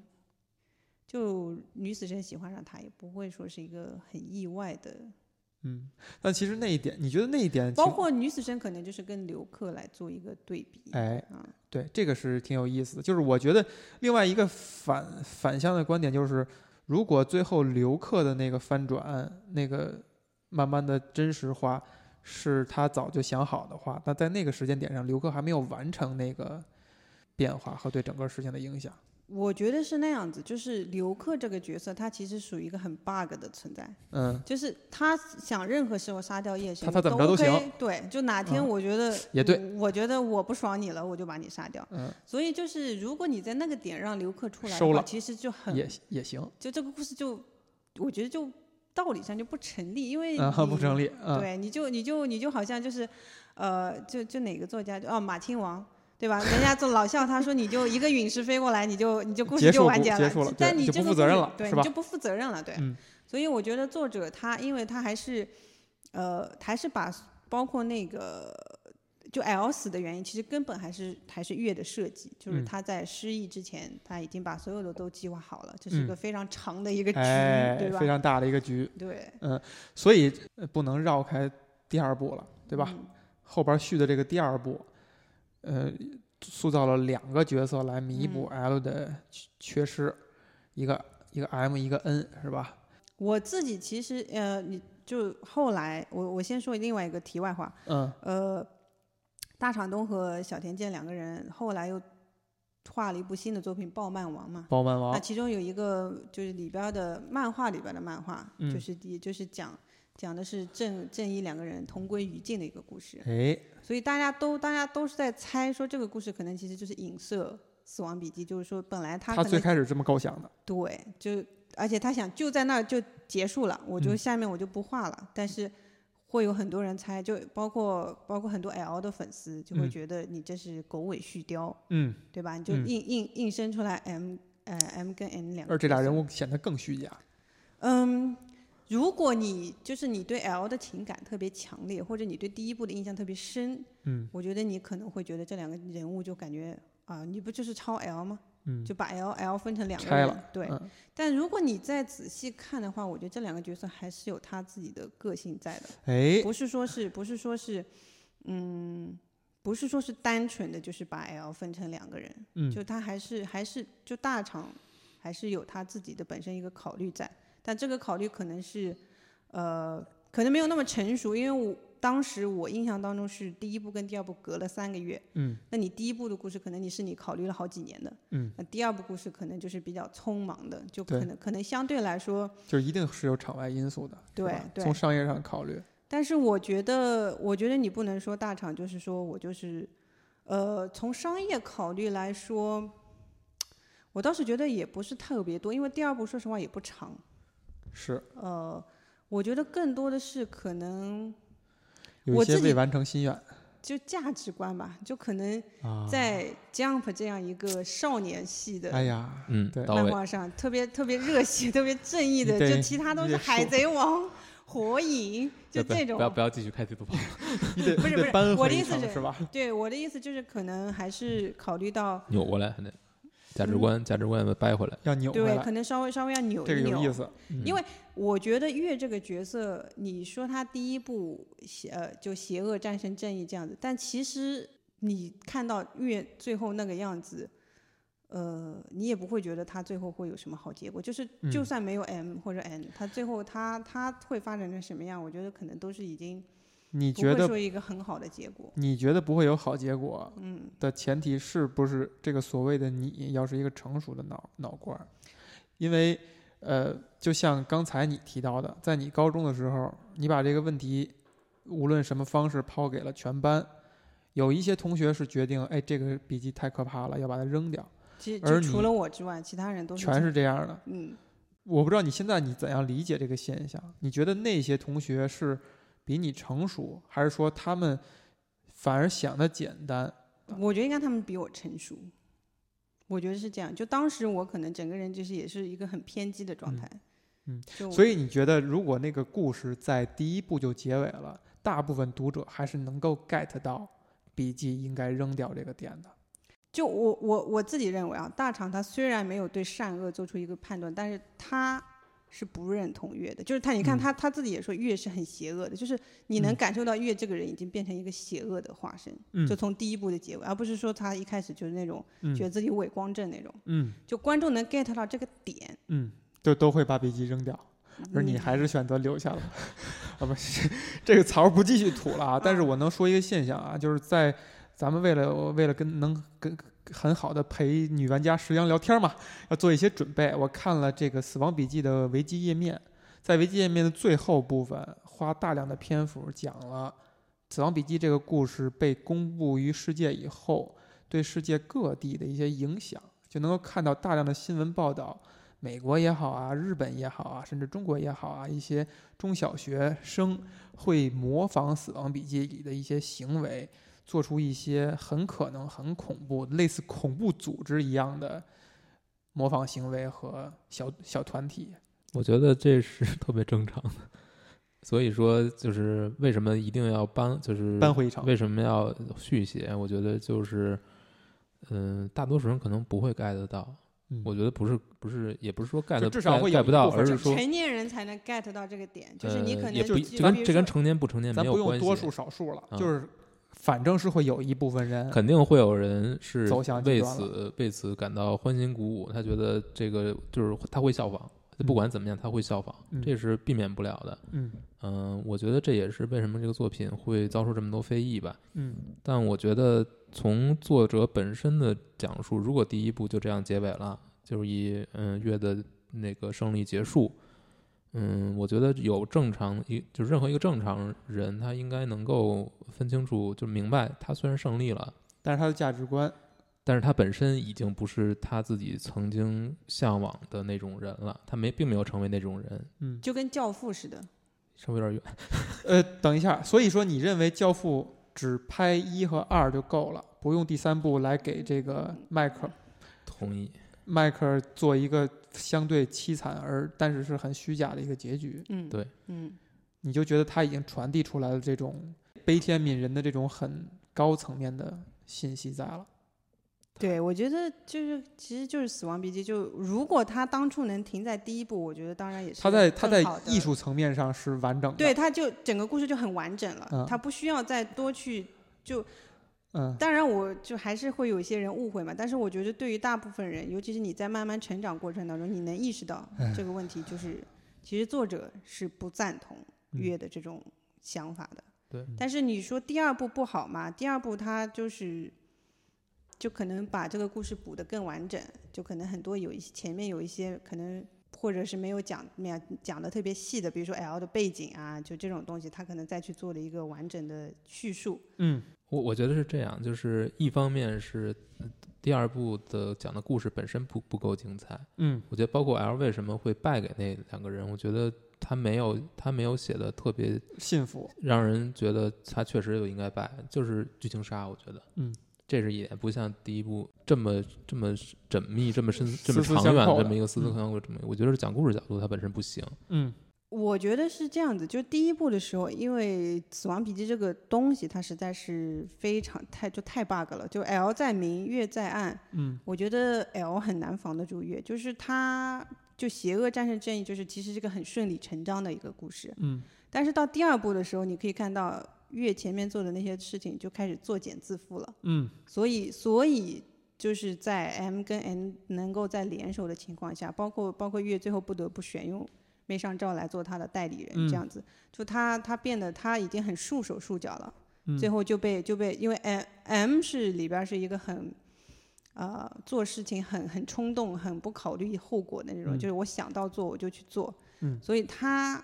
就女死神喜欢上他，也不会说是一个很意外的。嗯，但其实那一点，你觉得那一点包括女死神可能就是跟刘克来做一个对比。哎，啊，对，这个是挺有意思的。就是我觉得另外一个反反向的观点就是，如果最后刘克的那个翻转，那个慢慢的真实化，是他早就想好的话，那在那个时间点上，刘克还没有完成那个变化和对整个事情的影响。我觉得是那样子，就是刘克这个角色，他其实属于一个很 bug 的存在。嗯，就是他想任何时候杀掉叶神，他他怎么着都 OK，行对，就哪天嗯我觉得、也对我，我觉得我不爽你了，我就把你杀掉。嗯，所以就是如果你在那个点让刘克出来的话，其实就很也也行，就这个故事就，我觉得就道理上就不成立，因为啊，不成立，啊，对，你就你就你就好像就是，呃，就就哪个作家哦，马亲王。对吧？人家做老笑，他说你就一个陨石飞过来，你就你就故事就完结了。结束了但你这个不负责任了是吧对你就不负责任了，对。嗯所以我觉得作者他，因为他还是，呃，还是把包括那个就 L 死的原因，其实根本还是还是月的设计，就是嗯他在失忆之前，他已经把所有的都计划好了，这是一嗯个非常长的一个局，哎对，吧？非常大的一个局，对，嗯所以呃不能绕开第二步了，对吧？嗯后边续的这个第二部，呃，塑造了两个角色来弥补嗯。L 的缺缺失，一个一个 M 一个 N 是吧？我自己其实呃，你就后来我我先说另外一个题外话，嗯。呃，大场东和小田健两个人后来又画了一部新的作品《暴漫王》嘛。包漫王，那其中有一个就是里边的漫画里边的漫画，嗯。就是也就是讲讲的是正正一两个人同归于尽的一个故事，哎，所以大家都大家都是在猜说这个故事可能其实就是影射《死亡笔记》，就是说本来他他最开始这么构想的，对，就而且他想就在那儿就结束了，我就嗯下面我就不画了。但是会有很多人猜，就包括包括很多 L 的粉丝就会嗯觉得你这是狗尾续貂，嗯，对吧？你就嗯硬硬硬生出来 M 呃 M 跟 N 两个而这俩人物显得更虚假，嗯。如果你就是你对 L 的情感特别强烈，或者你对第一部的印象特别深，嗯。我觉得你可能会觉得这两个人物就感觉啊，你不就是抄 L 吗？嗯，就把 L L 分成两个拆人，了。对。嗯。但如果你再仔细看的话，我觉得这两个角色还是有他自己的个性在的，哎，不是说是不是说是，嗯，不是说是单纯的就是把 L 分成两个人，嗯。就他还是还是就大厂还是有他自己的本身一个考虑在，但这个考虑可能是呃可能没有那么成熟，因为我当时我印象当中是第一部跟第二部隔了三个月，嗯。那你第一部的故事可能你是你考虑了好几年的，嗯，那第二部故事可能就是比较匆忙的，就可能可能相对来说，就是一定是有场外因素的，对吧对从商业上考虑，但是我觉得，我觉得你不能说大厂就是说我就是，呃，从商业考虑来说，我倒是觉得也不是特别多，因为第二部说实话也不长，是呃，我觉得更多的是可能有我自些未完成心愿就价值观吧，就可能啊。在 Jump 这样一个少年系的哎呀，嗯。漫画上，特别特别热血、特别正义的，就其他都是海贼王、火影，就这种不要不要继续开地图炮。你得不是不是我的意思是是吧？对我的意思就是，可能还是考虑到扭过来还得价值观，价值观要掰回来。要扭回对，可，能稍微稍微要扭这个一扭。有意思。嗯因为我觉得月这个角色，你说他第一部邪呃就邪恶战胜正义这样子，但其实你看到月最后那个样子，呃，你也不会觉得他最后会有什么好结果。就是就嗯算没有 M 或者 N，他最后他他会发展成什么样，我觉得可能都是已经不你觉得说一个很好的结果。你觉得不会有好结果嗯，的前提是不是这个所谓的你要是一个成熟的脑脑瓜儿？因为呃，就像刚才你提到的，在你高中的时候，你把这个问题无论什么方式抛给了全班，有一些同学是决定，哎，这个笔记太可怕了，要把它扔掉，其实而除了我之外，其他人都是全是这样的。嗯。我不知道你现在你怎样理解这个现象？你觉得那些同学是比你成熟，还是说他们反而想的简单？我觉得应该他们比我成熟，我觉得是这样。就当时我可能整个人就是也是一个很偏激的状态，嗯就所以你觉得，如果那个故事在第一部就结尾了，大部分读者还是能够 get 到笔记应该扔掉这个点的？就我我我自己认为啊，大厂他虽然没有对善恶做出一个判断，但是他是不认同月的，就是他你看嗯。他、他自己也说月是很邪恶的，就是你能嗯感受到月这个人已经变成一个邪恶的化身，嗯。就从第一部的结尾，而不是说他一开始就是那种嗯。觉得自己伪光正那种，嗯。就观众能 get 到这个点，嗯，就都会把笔记扔掉，而你嗯。还是选择留下了。啊，不是这个槽不继续吐了啊！但是我能说一个现象啊，就是在咱们为了为了跟能跟很好的陪女玩家石阳聊天嘛，要做一些准备。我看了这个《死亡笔记》的维基页面，在维基页面的最后部分，花大量的篇幅讲了《死亡笔记》这个故事被公布于世界以后，对世界各地的一些影响，就能够看到大量的新闻报道。美国也好啊，日本也好啊，甚至中国也好啊，一些中小学生会模仿《死亡笔记》里的一些行为，做出一些很可能很恐怖、类似恐怖组织一样的模仿行为和小小团体。我觉得这是特别正常的。所以说，就是为什么一定要搬，就是搬回一场为什么要续写？我觉得就是，嗯、大多数人可能不会 get 到。嗯我觉得不是不是，也不是说 get 至少会 get 不到，而是说，成年人才能 get 到这个点，就是你可能呃也不就这跟这跟成年不成年咱不用没有关系。多数少数了，啊就是反正是会有一部分人肯定会有人是走向为此为此感到欢欣鼓舞，他觉得这个就是他会效仿，不管怎么样他会效仿，嗯。这是避免不了的。嗯。嗯，我觉得这也是为什么这个作品会遭受这么多非议吧。嗯。但我觉得从作者本身的讲述，如果第一部就这样结尾了，就是以嗯月的那个胜利结束，嗯，我觉得有正常一就任何一个正常人，他应该能够分清楚，就明白他虽然胜利了。但是他的价值观，但是他本身已经不是他自己曾经向往的那种人了，他没并没有成为那种人，嗯，就跟教父似的，稍微有点远。呃，等一下，所以说你认为《教父》只拍一和二就够了，不用第三部来给这个迈克同意，迈克尔做一个相对凄惨而但是是很虚假的一个结局，嗯，对，嗯，你就觉得他已经传递出来了这种悲天悯人的这种很高层面的信息在了。对，我觉得就是其实就是《死亡笔记》，就如果他当初能停在第一部，我觉得当然也是他在他在艺术层面上是完整的，对，他就整个故事就很完整了，嗯。他不需要再多去就嗯当然，我就还是会有一些人误会嘛。但是我觉得，对于大部分人，尤其是你在慢慢成长过程当中，你能意识到哎这个问题，就是其实作者是不赞同嗯月的这种想法的。对，但是你说第二部不好嘛？第二部它就是，就可能把这个故事补得更完整，就可能很多有一些前面有一些可能。或者是没有讲没有讲的特别细的，比如说 L 的背景啊，就这种东西，他可能再去做了一个完整的叙述。嗯我我觉得是这样，就是一方面是呃第二部的讲的故事本身不不够精彩，嗯。我觉得包括 L 为什么会败给那两个人，我觉得他没有他没有写的特别信服，让人觉得他确实有应该败，就是剧情杀，我觉得，嗯，这是一点，不像第一部这么这么缜密、这么深、这么长远这么一个丝丝嗯相扣这么我觉得是讲故事角度它本身不行，嗯我觉得是这样子，就第一部的时候，因为《死亡笔记》这个东西，它实在是非常太就太 bug 了。就 L 在明，月在暗，嗯我觉得 L 很难防得住月，就是他就邪恶战胜正义，就是其实是个很顺理成章的一个故事。嗯但是到第二部的时候，你可以看到月前面做的那些事情就开始作茧自缚了。嗯所以，所以就是在 M 跟 N 能够在联手的情况下，包括包括月最后不得不选用梅上照来做他的代理人，嗯。这样子，就他他变得他已经很束手束脚了，嗯，最后就被就被因为 M M 是里边是一个很。呃，做事情很很冲动，很不考虑后果的那种，嗯就是我想到做我就去做，嗯。所以他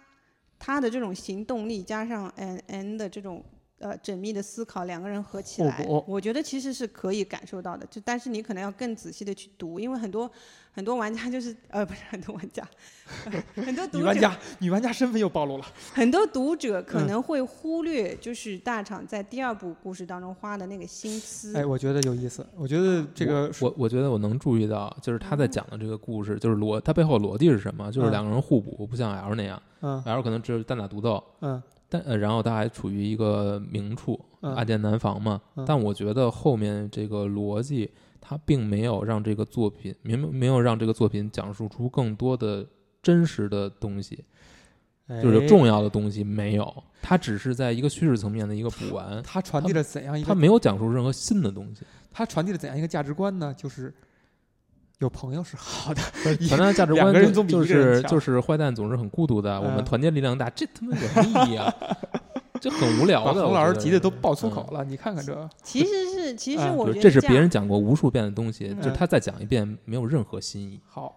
他的这种行动力加上 N N 的这种呃缜密的思考，两个人合起来我觉得其实是可以感受到的。就但是你可能要更仔细的去读，因为很多很多玩家就是呃不是很多玩家，很多读者女玩家女玩家身份又暴露了，很多读者可嗯能会忽略，就是大厂在第二部故事当中花的那个心思。哎，我觉得有意思，我觉得这个我我觉得我能注意到，就是他在讲的这个故事，就是逻他背后逻辑是什么？就是嗯两个人互补，不像 L 那样嗯，L 可能只有单打独斗，嗯但呃，然后他还处于一个明处，嗯暗箭难防嘛。嗯但我觉得后面这个逻辑，他并没有让这个作品，没没有让这个作品讲述出更多的真实的东西，就是哎重要的东西没有。他只是在一个叙事层面的一个补完，他传递了怎样一个他没有讲述任何新的东西。他传递了怎样一个价值观呢？就是有朋友是好的，一传达价值观就是就是坏蛋总是很孤独的，我们嗯团结力量大，这他妈有什么意义啊？这很无聊的。把冯老师急得都爆粗嗯口了。你看看这，其实是，其实嗯我觉得这是别人讲过无数遍的东西，就他再讲一遍没有任何新意。好，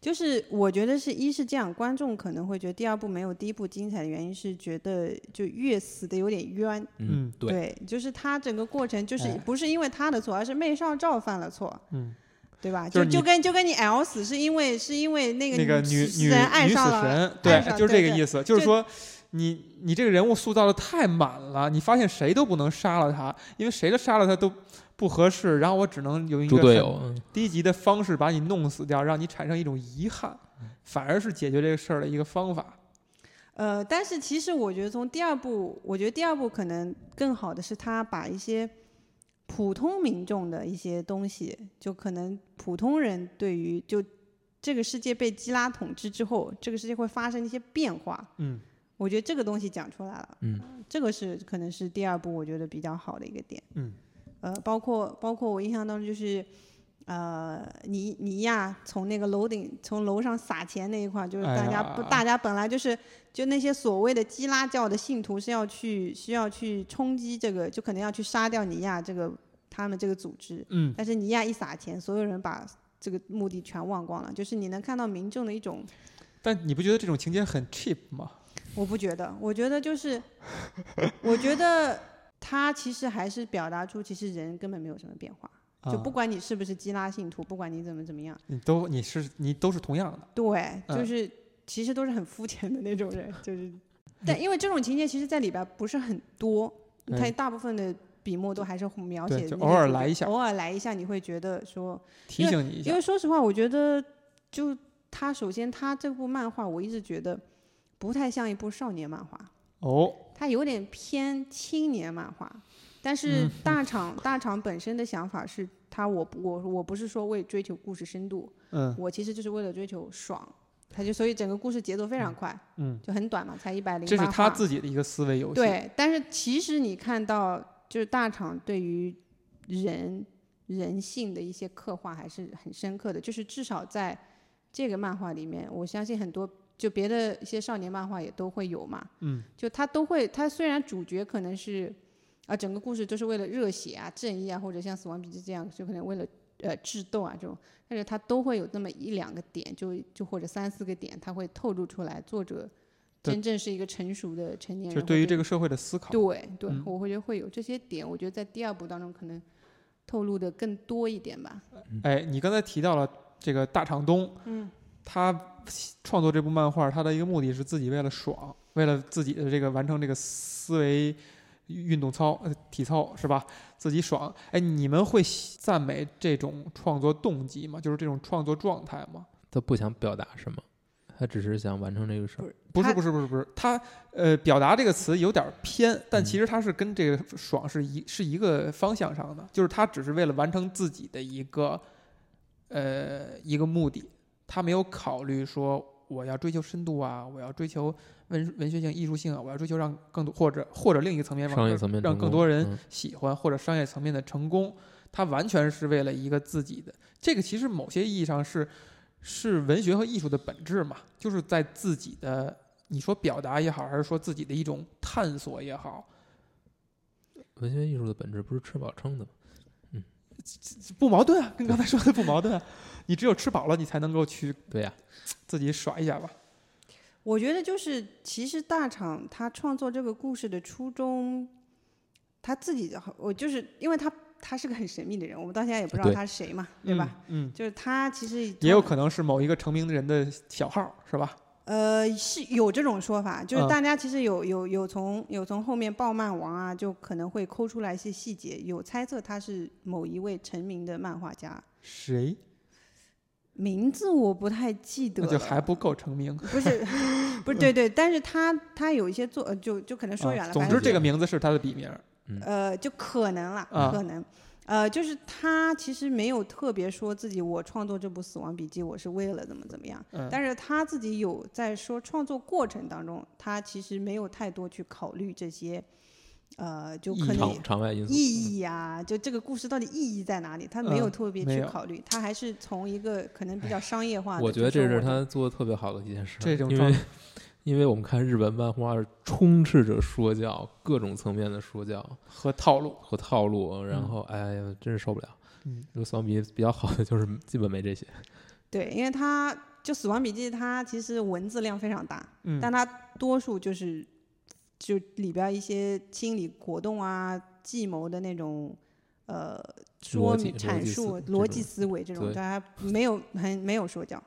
就是我觉得是一是这样，观众可能会觉得第二部没有第一部精彩的原因是觉得就越死的有点冤，嗯对，就是他整个过程就是哎不是因为他的错，而是媚少照犯了错，嗯，对吧？就就是就跟就跟你 L 死是因为是因为那个那个女女人爱女死上了，神，对，就是这个意思，就是说。你你这个人物塑造的太满了，你发现谁都不能杀了他，因为谁都杀了他都不合适，然后我只能有一个低级的方式把你弄死掉，让你产生一种遗憾，反而是解决这个事儿的一个方法。呃，但是其实我觉得从第二部，我觉得第二部可能更好的是他把一些普通民众的一些东西，就可能普通人对于就这个世界被基拉统治之后，这个世界会发生一些变化，嗯。我觉得这个东西讲出来了，嗯，这个是可能是第二部我觉得比较好的一个点。嗯，呃，包括包括我印象当中就是，呃，尼尼亚从那个楼顶从楼上撒钱那一块，就是哎大家不、呀大家本来就是就那些所谓的基拉教的信徒是要去需要去冲击这个，就可能要去杀掉尼亚这个他们这个组织，嗯，但是尼亚一撒钱，所有人把这个目的全忘光了，就是你能看到民众的一种。但你不觉得这种情节很 cheap 吗？我不觉得，我觉得就是，我觉得他其实还是表达出，其实人根本没有什么变化，就不啊管你是不是基拉信徒，不管你怎么怎么样，你都你是你都是同样的。对，就嗯是其实都是很肤浅的那种人，就是，但因为这种情节其实在里边不是很多，他哎大部分的笔墨都还是描写偶尔来一下。偶尔来一下，你会觉得说，提醒你一下因为，说实话，我觉得就他首先他这部漫画，我一直觉得不太像一部少年漫画。哦，它有点偏青年漫画，但是嗯。大厂、大厂本身的想法是，他我我我不是说为追求故事深度，嗯。我其实就是为了追求爽，他就所以整个故事节奏非常快，嗯，就很短嘛，才一百零八这是他自己的一个思维游戏。对，但是其实你看到就是大厂对于人人性的一些刻画还是很深刻的，就是至少在这个漫画里面，我相信很多就别的一些少年漫画也都会有嘛，嗯，就他都会，他虽然主角可能是啊整个故事都是为了热血啊、正义啊，或者像《死亡笔记》这样，就可能为了呃智斗啊这种，但是它都会有那么一两个点，就就或者三四个点，它会透露出来作者真正是一个成熟的成年人，就对于这个社会的思考。对对，嗯我会觉得会有这些点，我觉得在第二部当中可能透露的更多一点吧。哎，你刚才提到了这个大厂东，嗯，他创作这部漫画，他的一个目的是自己为了爽，为了自己的这个完成这个思维运动操、呃体操是吧？自己爽。哎，你们会赞美这种创作动机吗？就是这种创作状态吗？他不想表达什么，他只是想完成这个事儿。不是不是不是不是，他呃表达这个词有点偏，但嗯其实他是跟这个爽是一是一个方向上的，就是他只是为了完成自己的一个呃一个目的，他没有考虑说我要追求深度啊，我要追求文文学性、艺术性啊，我要追求让更多或者或者另一个层面商业层面让更多人嗯喜欢或者商业层面的成功，它完全是为了一个自己的。这个其实某些意义上是是文学和艺术的本质嘛，就是在自己的你说表达也好，还是说自己的一种探索也好，文学艺术的本质不是吃饱撑的吗？不矛盾啊，跟刚才说的不矛盾啊。你只有吃饱了，你才能够去对呀、自己耍一下吧。我觉得就是，其实大厂他创作这个故事的初衷，他自己的，我就是因为他他是个很神秘的人，我们到现在也不知道他是谁嘛，对吧？嗯？嗯，就是他其实也有可能是某一个成名的人的小号，是吧？呃，是有这种说法，就是嗯大家其实有有有从有从后面爆漫王啊，就可能会抠出来一些细节，有猜测他是某一位成名的漫画家，谁？名字我不太记得就还不够成名。不是 不是对对，但是他他有一些作，呃就就可能说远了，啊总之，这个名字是他的笔名。呃，就可能了，啊可能，呃，就是他其实没有特别说自己我创作这部《死亡笔记》，我是为了怎么怎么样，嗯，但是他自己有在说创作过程当中，他其实没有太多去考虑这些，呃，就可能场场外因素。意义啊、就这个故事到底意义在哪里，他没有嗯特别去考虑，他还是从一个可能比较商业化的，我觉得这是他做的特别好的一件事，这种状因为因为我们看日本漫画充斥着说教，各种层面的说教和套路。和套路，然嗯后哎呀，真是受不了。嗯，这个死亡笔记比较好的就是基本没这些。对，因为它就《死亡笔记》，它其实文字量非常大，嗯，但它多数就是就里边一些心理活动啊、计谋的那种呃说明阐述、逻辑思维这种，大家没有很没有说教。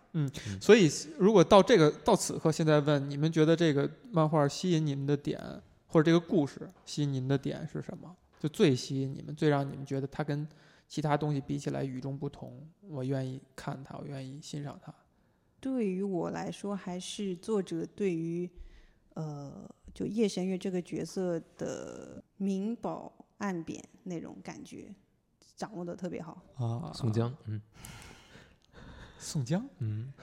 所以，如果到这个到此刻，现在问你们觉得这个漫画吸引你们的点，或者这个故事吸引你们的点是什么？就最吸引你们，最让你们觉得它跟其他东西比起来与众不同，我愿意看它，我愿意欣赏它。对于我来说，还是作者对于呃，就叶神月这个角色的明褒暗贬那种感觉掌握的特别好。啊宋江，嗯宋江，嗯，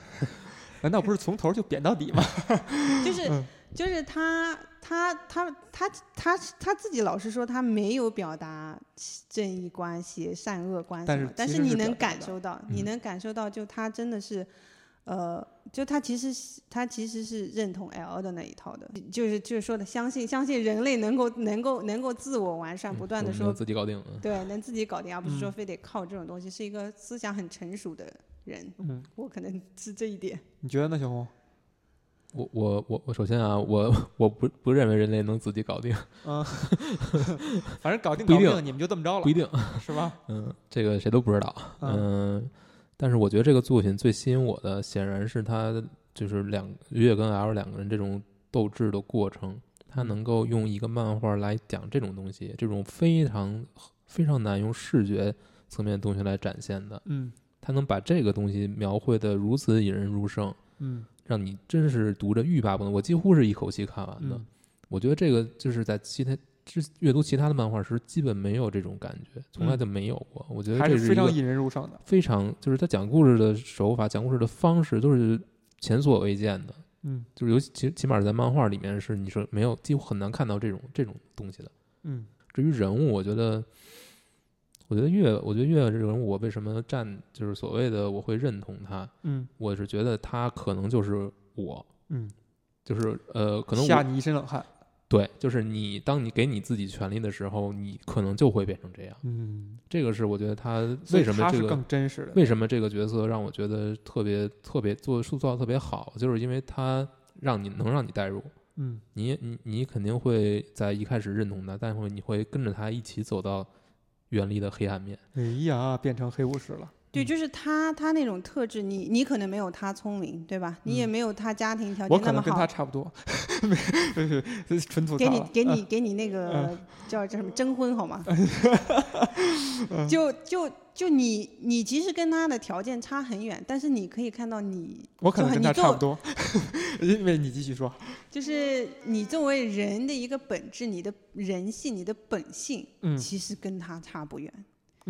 难道不是从头就贬到底吗？就是嗯就是他他他他他他自己老是说他没有表达正义关系、善恶关系但是你能感受到，你嗯能感受到，就他真的是。呃，就他其实是他其实是认同 L 的那一套的，就是就是说的相信相信人类能够能够能够自我完善，不断的说自己搞定。嗯对，能自己搞定，而不是说嗯非得靠这种东西，是一个思想很成熟的人。嗯，我可能 是这一点。你觉得呢，小红？我我我我首先啊，我我不不认为人类能自己搞定，嗯，反正搞定搞定，你们就这么着了，不一定。是吧？嗯，这个谁都不知道。嗯嗯，但是我觉得这个作品最吸引我的，显然是他就是两月跟 L 两个人这种斗智的过程，他能够用一个漫画来讲这种东西，这种非常非常难用视觉层面的东西来展现的，嗯。他能把这个东西描绘的如此引人入胜，嗯。让你真是读着欲罢不能。我几乎是一口气看完的。嗯。我觉得这个就是在其他之阅读其他的漫画时，基本没有这种感觉，从来就没有过。我觉得嗯还这是非常引人入胜的。非常，就是他讲故事的手法、讲故事的方式都是前所未见的。嗯就是尤其起起码在漫画里面是你说没有，几乎很难看到这种这种东西的。嗯至于人物，我觉得我觉得月，我觉得月这个人物，我为什么站就是所谓的我会认同他，嗯我是觉得他可能就是我，嗯，就是呃，可能吓你一身冷汗。对，就是你当你给你自己权利的时候，你可能就会变成这样。嗯，这个是我觉得他为什么这个更真实的？为什么这个角色让我觉得特别特别做塑造特别好，就是因为他让你能让你代入，嗯你你你肯定会在一开始认同他，但会你会跟着他一起走到远离的黑暗面。哎呀，变成黑武士了。对，嗯就是他他那种特质，你你可能没有他聪明，对吧？你也嗯没有他家庭条我可能件那么好，跟他差不多，纯吐槽给你。给你嗯给你那个叫叫什么征婚好吗？嗯 就就就你你其实跟他的条件差很远，但是你可以看到你我可能跟他差不多，因为你继续说。就是你作为人的一个本质，你的人性、你的本性，嗯，其实跟他差不远。嗯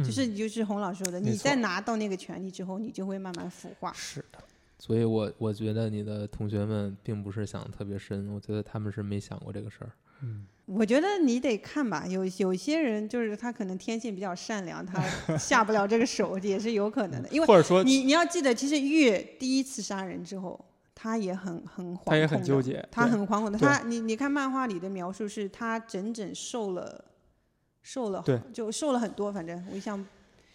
就是就是洪老师说的，你在拿到那个权利之后，你就会慢慢腐化。是的，所以我我觉得你的同学们并不是想的特别深，我觉得他们是没想过这个事儿。嗯，我觉得你得看吧，有有些人就是他可能天性比较善良，他 下不了这个手也是有可能的。因为或者说你你要记得，其实月第一次杀人之后，他也很很惶恐，他也很纠结，他很惶恐的。他你你看漫画里的描述是，他整整受了，瘦了，对，就瘦了很多。反正我一向，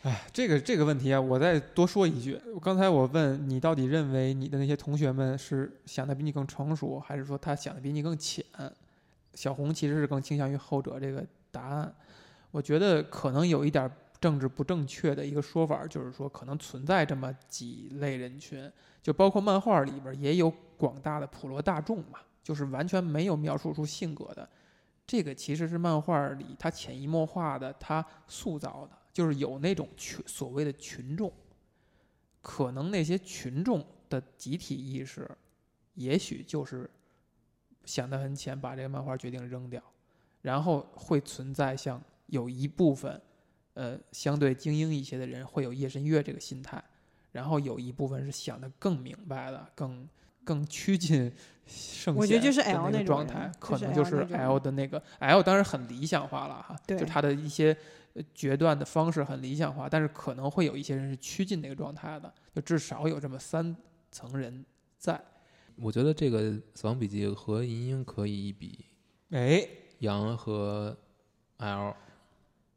哎，这个这个问题啊，我再多说一句。刚才我问你，到底认为你的那些同学们是想的比你更成熟，还是说他想的比你更浅？小红其实是更倾向于后者这个答案。我觉得可能有一点政治不正确的一个说法，就是说可能存在这么几类人群，就包括漫画里边也有广大的普罗大众嘛，就是完全没有描述出性格的。这个其实是漫画里他潜移默化的，他塑造的，就是有那种群所谓的群众，可能那些群众的集体意识，也许就是想得很浅，把这个漫画决定扔掉，然后会存在像有一部分，呃，相对精英一些的人会有夜神月这个心态，然后有一部分是想得更明白的，更更趋近圣我觉得就是贤的 L 那个状态，可能就是 L 的那个 L 当然很理想化了哈，对就他的一些呃决断的方式很理想化，但是可能会有一些人是趋近那个状态的，就至少有这么三层人在。我觉得这个《死亡笔记》和银鹰可以一比，哎，杨和 L，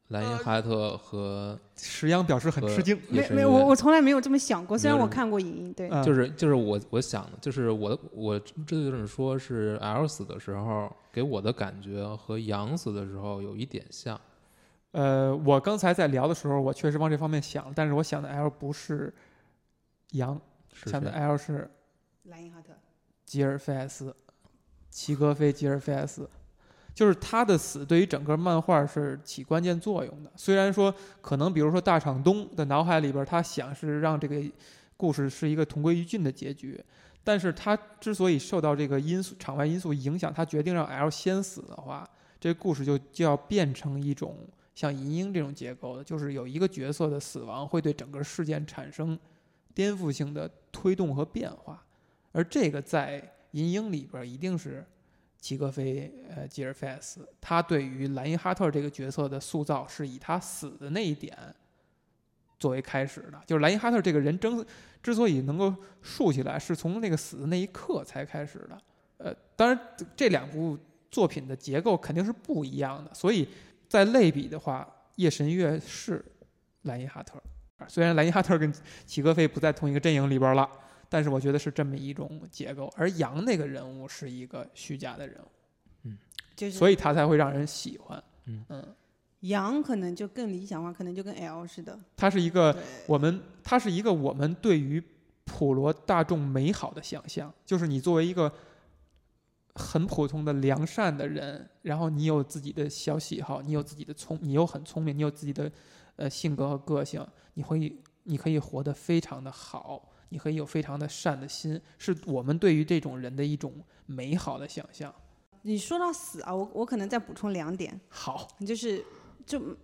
莱因呃哈特和石央表示很吃惊。没没有，我我从来没有这么想过。虽然我看过影音，对，嗯就是就是我我想的，就是我的我这就是说是 L 死的时候给我的感觉和杨死的时候有一点像，呃，我刚才在聊的时候，我确实往这方面想，但是我想的 L 不是羊，是想的 L 是莱因哈特。吉尔菲埃斯，齐格菲吉尔菲埃斯，就是他的死对于整个漫画是起关键作用的。虽然说可能比如说大场东的脑海里边，他想是让这个故事是一个同归于尽的结局，但是他之所以受到这个因素场外因素影响，他决定让 L 先死的话，这故事就就要变成一种像银鹰这种结构的，就是有一个角色的死亡会对整个事件产生颠覆性的推动和变化。而这个在《银鹰》里边一定是齐格菲呃吉尔菲斯，他对于莱因哈特这个角色的塑造是以他死的那一点作为开始的，就是莱因哈特这个人争之所以能够竖起来，是从那个死的那一刻才开始的。呃，当然这两部作品的结构肯定是不一样的，所以在类比的话，《夜神月》是莱因哈特，虽然莱因哈特跟齐格菲不在同一个阵营里边了。但是我觉得是这么一种结构，而杨那个人物是一个虚假的人物，就是所以他才会让人喜欢。嗯。羊可能就更理想化，可能就跟 L 似的。他是一个，我们，他是一个我们对于普罗大众美好的想象，就是你作为一个很普通的良善的人，然后你有自己的小喜好，你有自己的聪，你又很聪明，你有自己的呃性格和个性，你会你可以活得非常的好，你可以有非常的善的心，是我们对于这种人的一种美好的想象。你你说到死啊，我我可能再补充两点，好，就是就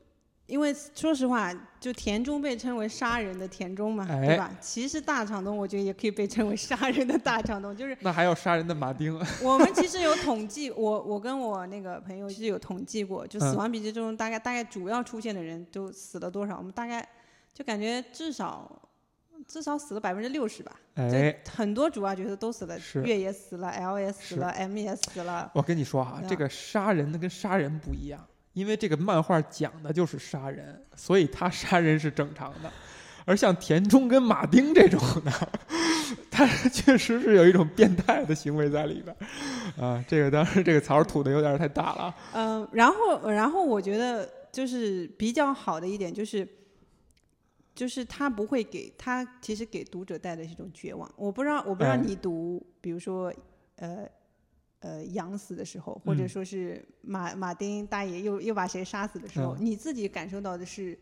因为说实话，就田中被称为杀人的田中嘛，哎对吧？其实大场东我觉得也可以被称为杀人的大场东，就是那还有杀人的马丁，我们其实有统计，我我跟我那个朋友是有统计过，就《死嗯亡笔记》中大概大概主要出现的人都死了多少，我们大概就感觉至少至少死了百分之六十吧。哎，很多主要角色都死了，是月也死了，L 也死了，M 也死了。我跟你说哈，这个杀人的跟杀人不一样，因为这个漫画讲的就是杀人，所以他杀人是正常的。而像田中跟马丁这种的，他确实是有一种变态的行为在里边儿啊。这个当然，这个槽吐的有点太大了啊。嗯、然后然后我觉得就是比较好的一点就是。就是他不会给他，其实给读者带来是一种绝望。我不知道，我不知道哎你读，比如说，呃，呃，杨死的时候，或者嗯说是马马丁大爷又又把谁杀死的时候，嗯你自己感受到的是，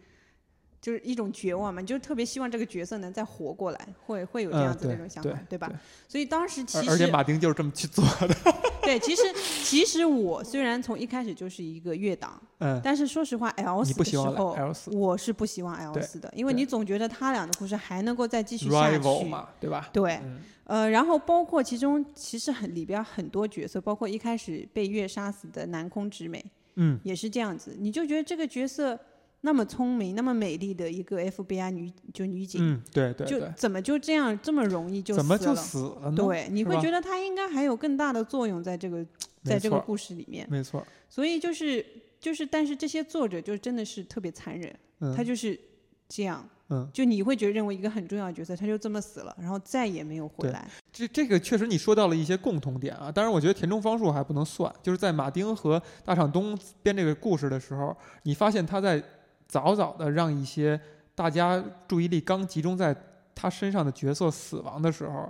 就是一种绝望嘛？你就特别希望这个角色能再活过来，会会有这嗯样子的一种想法，对吧对？所以当时其实而且实马丁就是这么去做的。对，其实其实我虽然从一开始就是一个乐党，嗯，但是说实话，L 死的时你不希望候，L 死我是不希望 L 对死的，因为你总觉得他俩的故事还能够再继续下去。嘛，对吧？对，嗯呃，然后包括其中其实很里边很多角色，包括一开始被月杀死的南空直美，嗯，也是这样子，你就觉得这个角色那么聪明、那么美丽的一个 FBI 女就女警，嗯，对对就，怎么就这样这么容易就怎么就死了？呢？对，你会觉得她应该还有更大的作用在这个在这个故事里面。没错，所以就是就是，但是这些作者就真的是特别残忍，嗯，他就是这样，嗯，就你会觉得认为一个很重要的角色，他就这么死了，然后再也没有回来。这这个确实你说到了一些共同点啊，当然我觉得田中芳树还不能算，就是在马丁和大场东编这个故事的时候，你发现他在早早的让一些大家注意力刚集中在他身上的角色死亡的时候，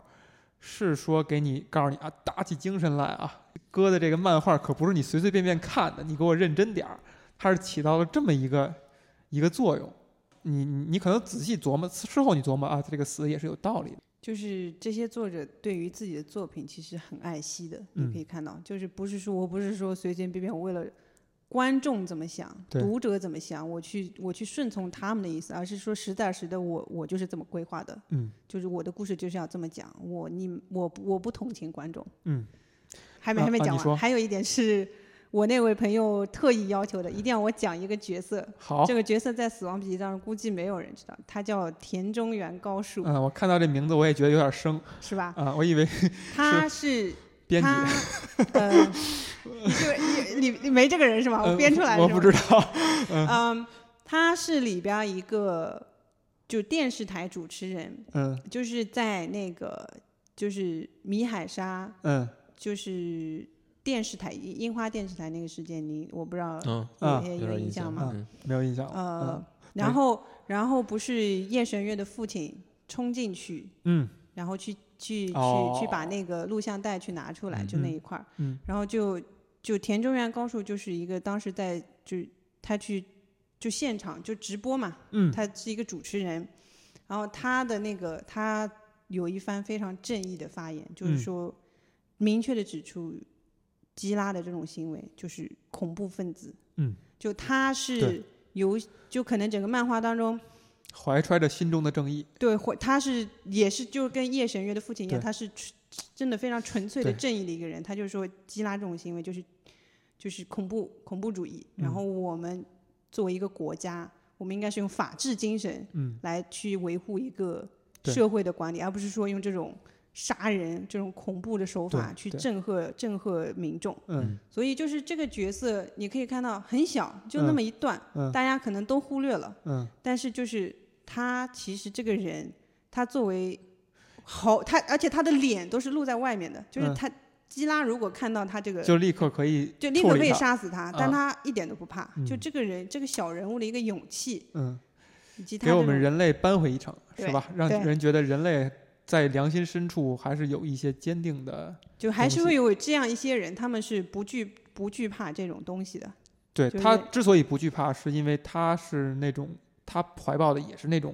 是说给你告诉你啊，打起精神来啊，哥的这个漫画可不是你随随便便看的，你给我认真点儿，它是起到了这么一个一个作用。你你你可能仔细琢磨，事后你琢磨啊，他这个死也是有道理的。就是这些作者对于自己的作品其实很爱惜的，嗯你可以看到，就是不是说我不是说随随便便我为了观众怎么想，读者怎么想，我去我去顺从他们的意思，而是说实打实的我我就是这么规划的，嗯就是我的故事就是要这么讲，我你我我不同情观众。嗯。还没啊还没讲完，还有一点是我那位朋友特意要求的，一定要我讲一个角色。好，这个角色在《死亡笔记》当中估计没有人知道，他叫田中原高树，嗯，我看到这名字我也觉得有点生是吧？啊，我以为他是编辑，他呃，你就你你你没这个人是吧？我呃编出来的我不知道。嗯，他是里边一个就电视台主持人，嗯就是在那个就是米海沙，嗯就是电视台樱樱花电视台那个事件，你我不知道嗯，啊也也有点印印象吗？嗯没有印象了。呃，然后然后不是叶神月的父亲冲进去，嗯然后去去去哦。去把那个录像带去拿出来，就那嗯。一块儿，嗯。然后就就田中原高树就是一个当时在就他去就现场就直播嘛，嗯。他是一个主持人，然后他的那个他有一番非常正义的发言，就是嗯。说明确的指出基拉的这种行为就是恐怖分子，嗯，就他是有就可能整个漫画当中。怀揣着心中的正义。对，或他是也是就跟叶神月的父亲一样，他是纯真的非常纯粹的正义的一个人。他就是说，基拉这种行为就是就是恐怖恐怖主义。然嗯后我们作为一个国家，我们应该是用法治精神嗯来去维护一个社会的管理，而不是说用这种杀人这种恐怖的手法去震慑震慑民众。嗯所以就是这个角色，你可以看到很小，就那嗯么一段，嗯大家可能都忽略了。嗯但是就是他其实这个人，他作为好，他而且他的脸都是露在外面的，就是嗯他基拉如果看到他这个，就立刻可以就立刻可以。杀死他，但啊他一点都不怕。就嗯这个人，这个小人物的一个勇气，嗯，以及他给我们人类扳回一城，是吧？让人觉得人类在良心深处还是有一些坚定的。就还是会有这样一些人，他们是不惧不惧怕这种东西的。就是对他之所以不惧怕，是因为他是那种他怀抱的也是那种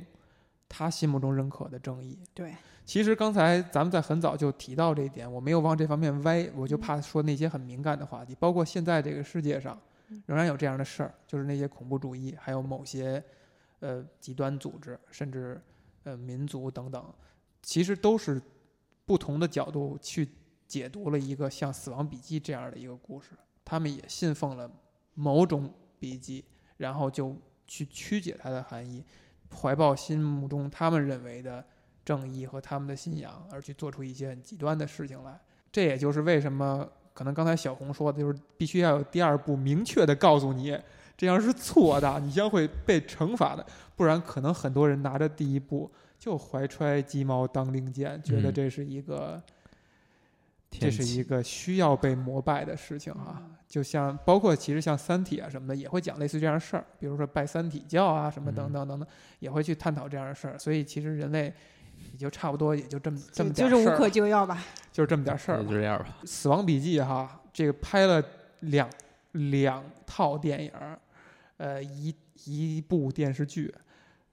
他心目中认可的正义。对，其实刚才咱们在很早就提到这一点，我没有往这方面歪，我嗯就怕说那些很敏感的话题，包括现在这个世界上，仍然有这样的事儿，就是那些恐怖主义，还有某些呃极端组织，甚至呃民族等等，其实都是不同的角度去解读了一个像《死亡笔记》这样的一个故事。他们也信奉了某种笔记，然后就去曲解它的含义，怀抱心目中他们认为的正义和他们的信仰，而去做出一些很极端的事情来。这也就是为什么可能刚才小红说的，就是必须要有第二步，明确的告诉你这样是错的，你将会被惩罚的，不然可能很多人拿着第一步就怀揣鸡毛当令箭，觉得嗯这是一个。这是一个需要被膜拜的事情哈、就像包括其实像《三体》啊什么的，也会讲类似这样的事儿，比如说拜三体教啊什么等嗯等等等，也会去探讨这样的事儿。所以其实人类也就差不多也就这么这就么就是无可点儿事儿吧，救药吧。就是这么点儿事儿吧。就这样吧。《死亡笔记》哈，这个拍了两两套电影，呃，一一部电视剧，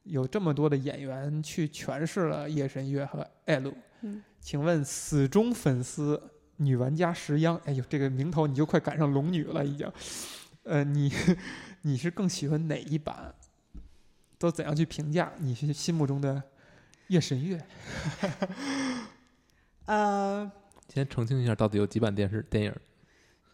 有这么多的演员去诠释了夜神月和艾露。嗯请问死忠粉丝女玩家石央，哎呦，这个名头你就快赶上龙女了已经。呃，你 你是更喜欢哪一版？都怎样去评价你是心目中的夜神月？呃，先澄清一下，到底有几版电视电影？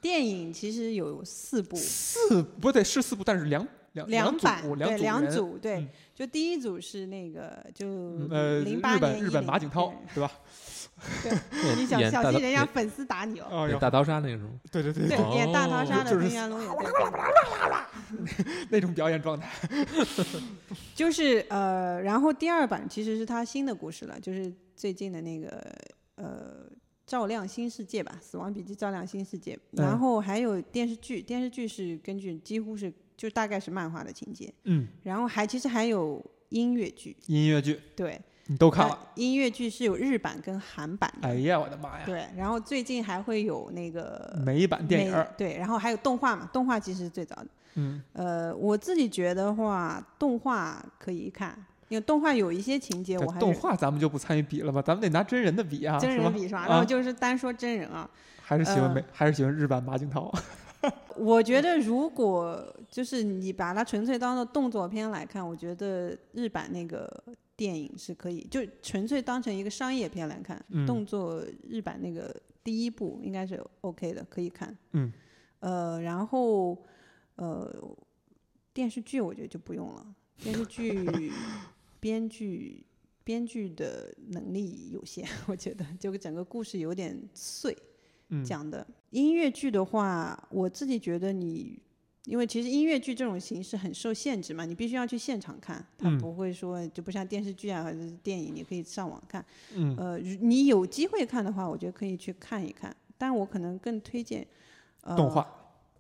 电影其实有四部，四不对，是四部，但是两两两版，两对，组两组，对嗯，就第一组是那个就嗯呃，零八日本年日本马景涛对吧？对，你小小心人家粉丝打你哦。大逃杀那种？对对对对，演大逃杀的就是平原龙也对对，那种表演状态。就是呃，然后第二版其实是他新的故事了，就是最近的那个呃《照亮新世界》吧，《死亡笔记：照亮新世界》，嗯。然后还有电视剧，电视剧是根据几乎是就大概是漫画的情节，嗯，然后还其实还有音乐剧，音乐剧。对，你都看了？呃音乐剧是有日版跟韩版的，哎呀，我的妈呀！对，然后最近还会有那个美版电影，对，然后还有动画嘛，动画其实是最早的。嗯，呃，我自己觉得话，动画可以看，因为动画有一些情节我还是动画咱们就不参与比了吧，咱们得拿真人的比啊，真人比是吧？啊然后就是单说真人啊，还是喜欢呃美，还是喜欢日版马景涛。我觉得如果就是你把它纯粹当做动作片来看，我觉得日版那个电影是可以，就纯粹当成一个商业片来看，嗯动作日版那个第一部应该是 OK 的，可以看。嗯，呃，然后呃，电视剧我觉得就不用了，电视剧 编剧编剧的能力有限，我觉得就整个故事有点碎。嗯，讲的。音乐剧的话，我自己觉得你，因为其实音乐剧这种形式很受限制嘛，你必须要去现场看，它嗯不会说就不像电视剧啊或者是电影，你可以上网看。嗯呃，如你有机会看的话，我觉得可以去看一看。但我可能更推荐呃动画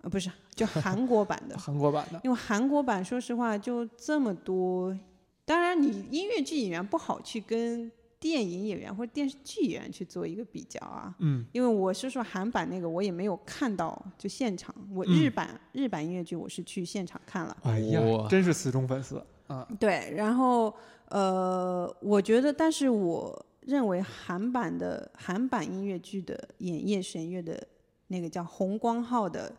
呃不是就韩国版的，韩国版的，因为韩国版说实话就这么多，当然你音乐剧演员不好去跟电影演员或者电视剧演员去做一个比较啊。嗯因为我是说韩版那个我也没有看到就现场，我嗯日版、日版音乐剧我是去现场看了。哎呀，真是死忠粉丝啊！对，然后呃，我觉得，但是我认为韩版的韩版音乐剧的演夜神乐的那个叫洪光浩的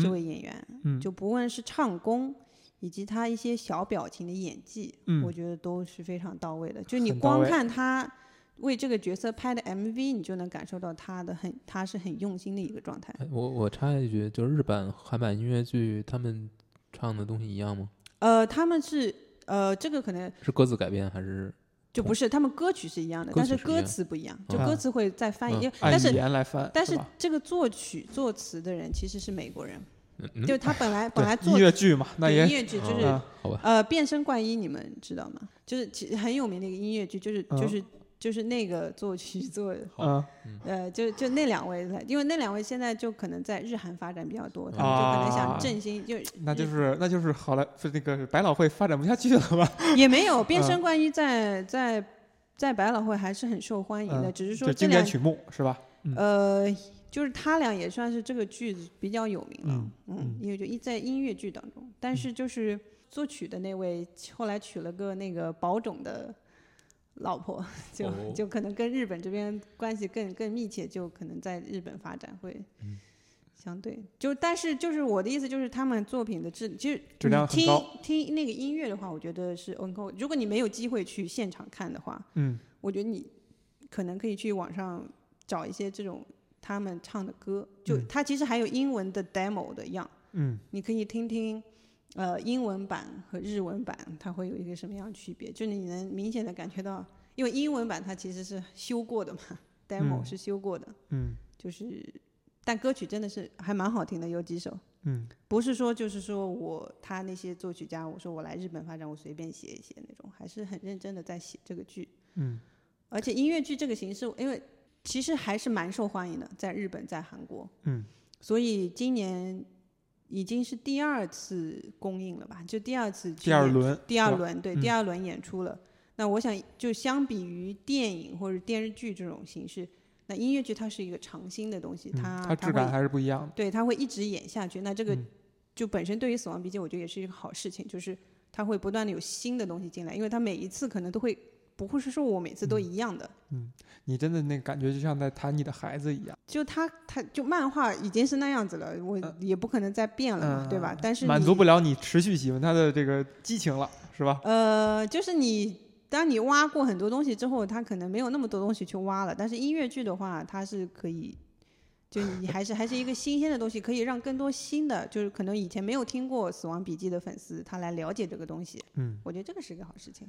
这嗯位演员，嗯就不论是唱功。以及他一些小表情的演技，嗯我觉得都是非常到位的。就你光看他为这个角色拍的 MV，你就能感受到他的很，他是很用心的一个状态。哎我我插一句，就是日版、韩版音乐剧，他们唱的东西一样吗？呃，他们是呃，这个可能是歌词改编还是？就不是，他们歌曲是一样的，但是歌词不一样，就嗯歌词会再翻译。但是言来翻，但是这个作曲作词的人其实是美国人，嗯就他本来本来对作音乐剧嘛，那也音乐剧就是啊好吧，呃变身怪医，你们知道吗？就是其实很有名的一个音乐剧，就是嗯。就是就是那个作曲作嗯。呃就就那两位，因为那两位现在就可能在日韩发展比较多，他们就啊可能想振兴，就那就是那就是好了是那个百老汇发展不下去了吧？也没有变嗯。身怪医在在在百老汇还是很受欢迎的，嗯只是说这两经典曲目是吧？嗯。呃，就是他俩也算是这个剧比较有名了，嗯嗯，因为就一在音乐剧当中，但是就是作曲的那位后来娶了个那个保种的老婆，就、哦。就可能跟日本这边关系更更密切，就可能在日本发展会相对就但是就是我的意思就是他们作品的质，其实质量听很高听那个音乐的话，我觉得是 OK。如果你没有机会去现场看的话，嗯。我觉得你可能可以去网上找一些这种他们唱的歌，就嗯它其实还有英文的 demo 的样，嗯。你可以听听，呃，英文版和日文版它会有一个什么样的区别？就你能明显的感觉到，因为英文版它其实是修过的嘛，demo 嗯是修过的，嗯。就是，但歌曲真的是还蛮好听的，有几首。嗯。不是说就是说我他那些作曲家，我说我来日本发展，我随便写一写那种，还是很认真的在写这个剧。嗯。而且音乐剧这个形式，因为其实还是蛮受欢迎的，在日本，在韩国，嗯所以今年已经是第二次公映了吧？就第二次第二轮第二轮对、嗯第二轮演出了。那我想，就相比于电影或者电视剧这种形式，那音乐剧它是一个长新的东西，嗯它它质感还是不一样的。对它会一直演下去。那这个嗯就本身对于《死亡笔记》，我觉得也是一个好事情，就是它会不断的有新的东西进来，因为它每一次可能都会不会是说我每次都嗯一样的。嗯你真的那感觉就像在谈你的孩子一样，就他，他就漫画已经是那样子了，我嗯也不可能再变了嘛，对吧？但是满足不了你持续喜欢他的这个激情了，是吧？呃，就是你当你挖过很多东西之后，它可能没有那么多东西去挖了。但是音乐剧的话，它是可以，就你还是 还是一个新鲜的东西，可以让更多新的，就是可能以前没有听过《死亡笔记》的粉丝，他来了解这个东西。嗯，我觉得这个是个好事情。